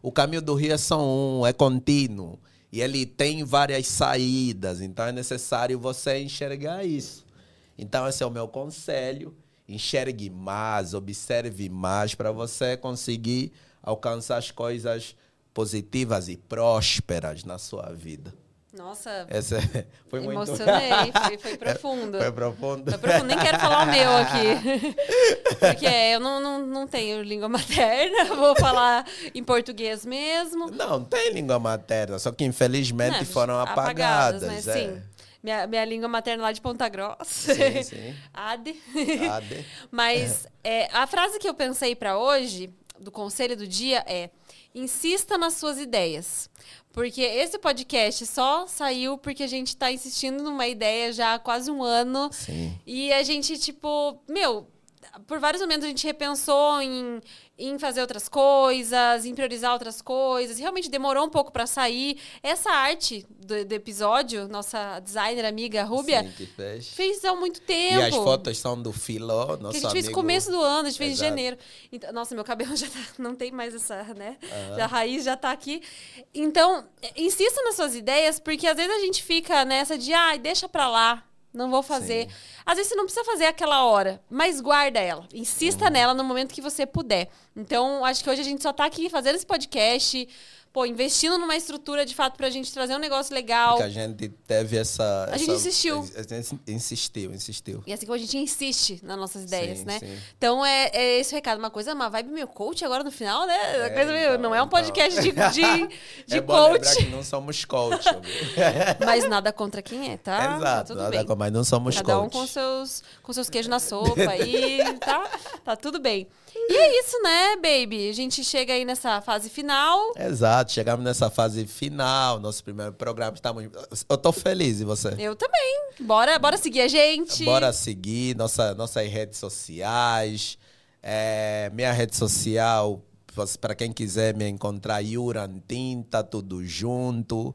o caminho do rio é só um, é contínuo. E ele tem várias saídas, então é necessário você enxergar isso. Então, esse é o meu conselho. Enxergue mais, observe mais para você conseguir alcançar as coisas positivas e prósperas na sua vida. Nossa, Essa é, foi muito... emocionei, foi, foi profundo. Foi profundo. Foi profundo, nem quero falar o meu aqui. Porque eu não, não, não tenho língua materna, vou falar em português mesmo. Não, tem língua materna, só que infelizmente não, foram apagadas. apagadas né? é. Sim. Minha, minha língua materna lá de Ponta Grossa. Sim, sim. Ade. Ade. Mas é, a frase que eu pensei para hoje, do conselho do dia, é insista nas suas ideias. Porque esse podcast só saiu porque a gente está insistindo numa ideia já há quase um ano. Sim. E a gente, tipo, meu, por vários momentos a gente repensou em, em fazer outras coisas, em priorizar outras coisas. Realmente demorou um pouco para sair. Essa arte do, do, episódio, nossa designer amiga Rúbia, Sim, fez. fez há muito tempo. E as fotos são do Filó, nosso Que a gente amigo... fez começo do ano, a gente fez Exato. em janeiro. Então, nossa, meu cabelo já tá, não tem mais essa, né? Uhum. A raiz já tá aqui. Então, insista nas suas ideias, porque às vezes a gente fica nessa de, ai, ah, deixa pra lá Não vou fazer. Sim. Às vezes você não precisa fazer aquela hora, mas guarda ela. Insista nela no momento que você puder. Então, acho que hoje a gente só tá aqui fazendo esse podcast, pô, investindo numa estrutura de fato pra gente trazer um negócio legal. Porque a gente teve essa. A gente essa- insistiu. a gente insistiu, insistiu. E assim como a gente insiste nas nossas ideias, Sim, né? sim. Então é, é esse o recado. Uma coisa, uma vibe meio coach agora no final, né? É, coisa meio, então, não é um então. podcast de, de, de é coach. que não somos coach. Mas nada contra quem é, tá? Tá Exato, tudo nada bem. mas não somos Cada um coach. com seus, com seus queijos na sopa aí, tá? Tá tudo bem. E é isso, né, baby? A gente chega aí nessa fase final. Exato, chegamos nessa fase final, nosso primeiro programa. Estamos, eu tô feliz e você? Eu também. Bora, bora seguir a gente. Bora seguir nossa, nossas redes sociais. É, minha rede social, para quem quiser me encontrar, Yurantin, tá tudo junto.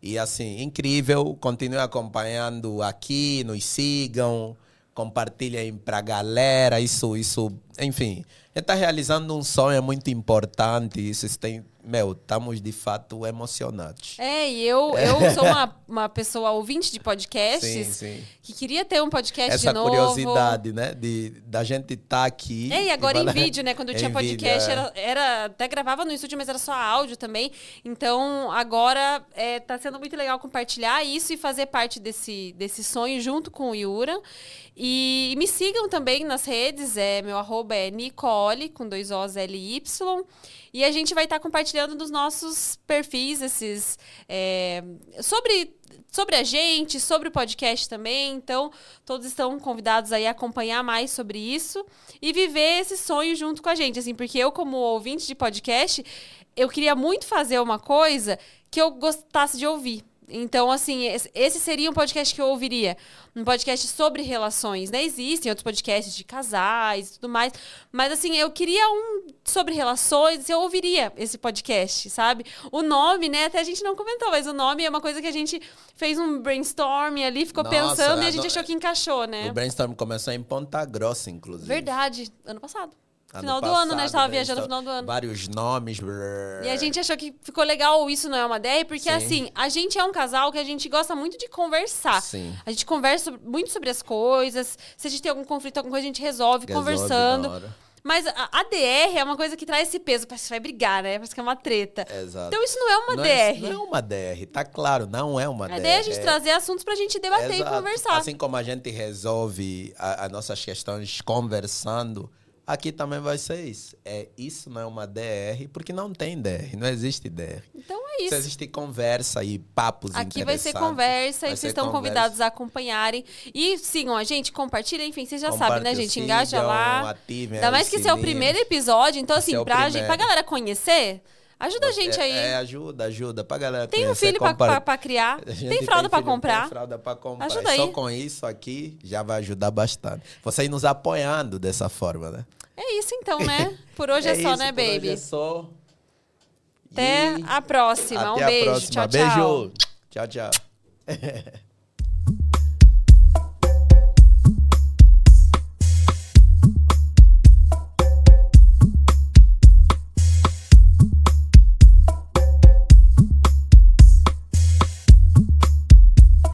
E assim, incrível. Continue acompanhando aqui, nos sigam, compartilhem pra galera. Isso, isso, enfim. A gente tá realizando um sonho muito importante. Isso tem. Meu, estamos de fato emocionados. É, e eu, eu sou uma, uma pessoa ouvinte de podcasts Sim, sim. que queria ter um podcast Essa de novo. curiosidade, né? De, da gente estar aqui. É, e agora em falar- vídeo, né? Quando Em tinha vídeo, podcast, é. era, era- Até gravava no estúdio, mas era só áudio também. Então, agora é, tá sendo muito legal compartilhar isso e fazer parte desse, desse sonho junto com o Yura. E, me sigam também nas redes. É, meu arroba é Nicole, com dois O's L y. E a gente vai estar compartilhando nos nossos perfis esses. é, sobre sobre a gente, sobre o podcast também. Então, todos estão convidados aí a acompanhar mais sobre isso e viver esse sonho junto com a gente, assim, porque eu como ouvinte de podcast, eu queria muito fazer uma coisa que eu gostasse de ouvir. Então, assim, esse- seria um podcast que eu ouviria. Um podcast sobre relações, né? Existem outros podcasts de casais e tudo mais. Mas, assim, eu queria um sobre relações, eu ouviria esse podcast, sabe? O nome, né? Até a gente não comentou, mas o nome é uma coisa que a gente fez um brainstorm ali, ficou Nossa, pensando e a gente no- achou que encaixou, né? O brainstorm começou em Ponta Grossa, inclusive. Verdade, ano passado. Ano final do ano, né? A gente tava viajando no final do ano. Vários nomes. brrr. E a gente achou que ficou legal isso não é uma DR, porque Sim. assim, a gente é um casal que a gente gosta muito de conversar. Sim. A gente conversa muito sobre as coisas. Se a gente tem algum conflito, alguma coisa, a gente resolve, Resolve conversando. Mas a, DR é uma coisa que traz esse peso. Parece que vai brigar, né? Parece que é uma treta. Exato. Então isso não é uma não DR. É, não é uma DR, tá claro, não é uma a DR. DR é a gente trazer assuntos pra gente debater Exato. e conversar. Assim como a gente resolve as nossas questões conversando, aqui também vai ser isso. É, isso não é uma DR, porque não tem DR, não existe DR. Então é Se isso. existe conversa e papos Aqui vai ser conversa vai e vocês estão conversa. convidados a acompanharem. E sigam a gente, compartilhem, enfim, vocês já sabem, né, gente? Engaja lá. ativem Ainda mais que esse é o primeiro episódio, então Esse assim, é pra, gente, pra galera conhecer, ajuda a gente É- aí. É, ajuda, ajuda. Pra galera tem um filho pra, pra, pra criar, A tem fralda pra filho, comprar. Tem fralda pra comprar. Ajuda Só aí. com isso aqui já vai ajudar bastante. Vocês nos apoiando dessa forma, né? É isso então, né? Por hoje é, só, isso, né, por hoje baby? é só. Até E a próxima. Até um a beijo. próxima. Tchau, tchau. Beijo. Tchau, tchau.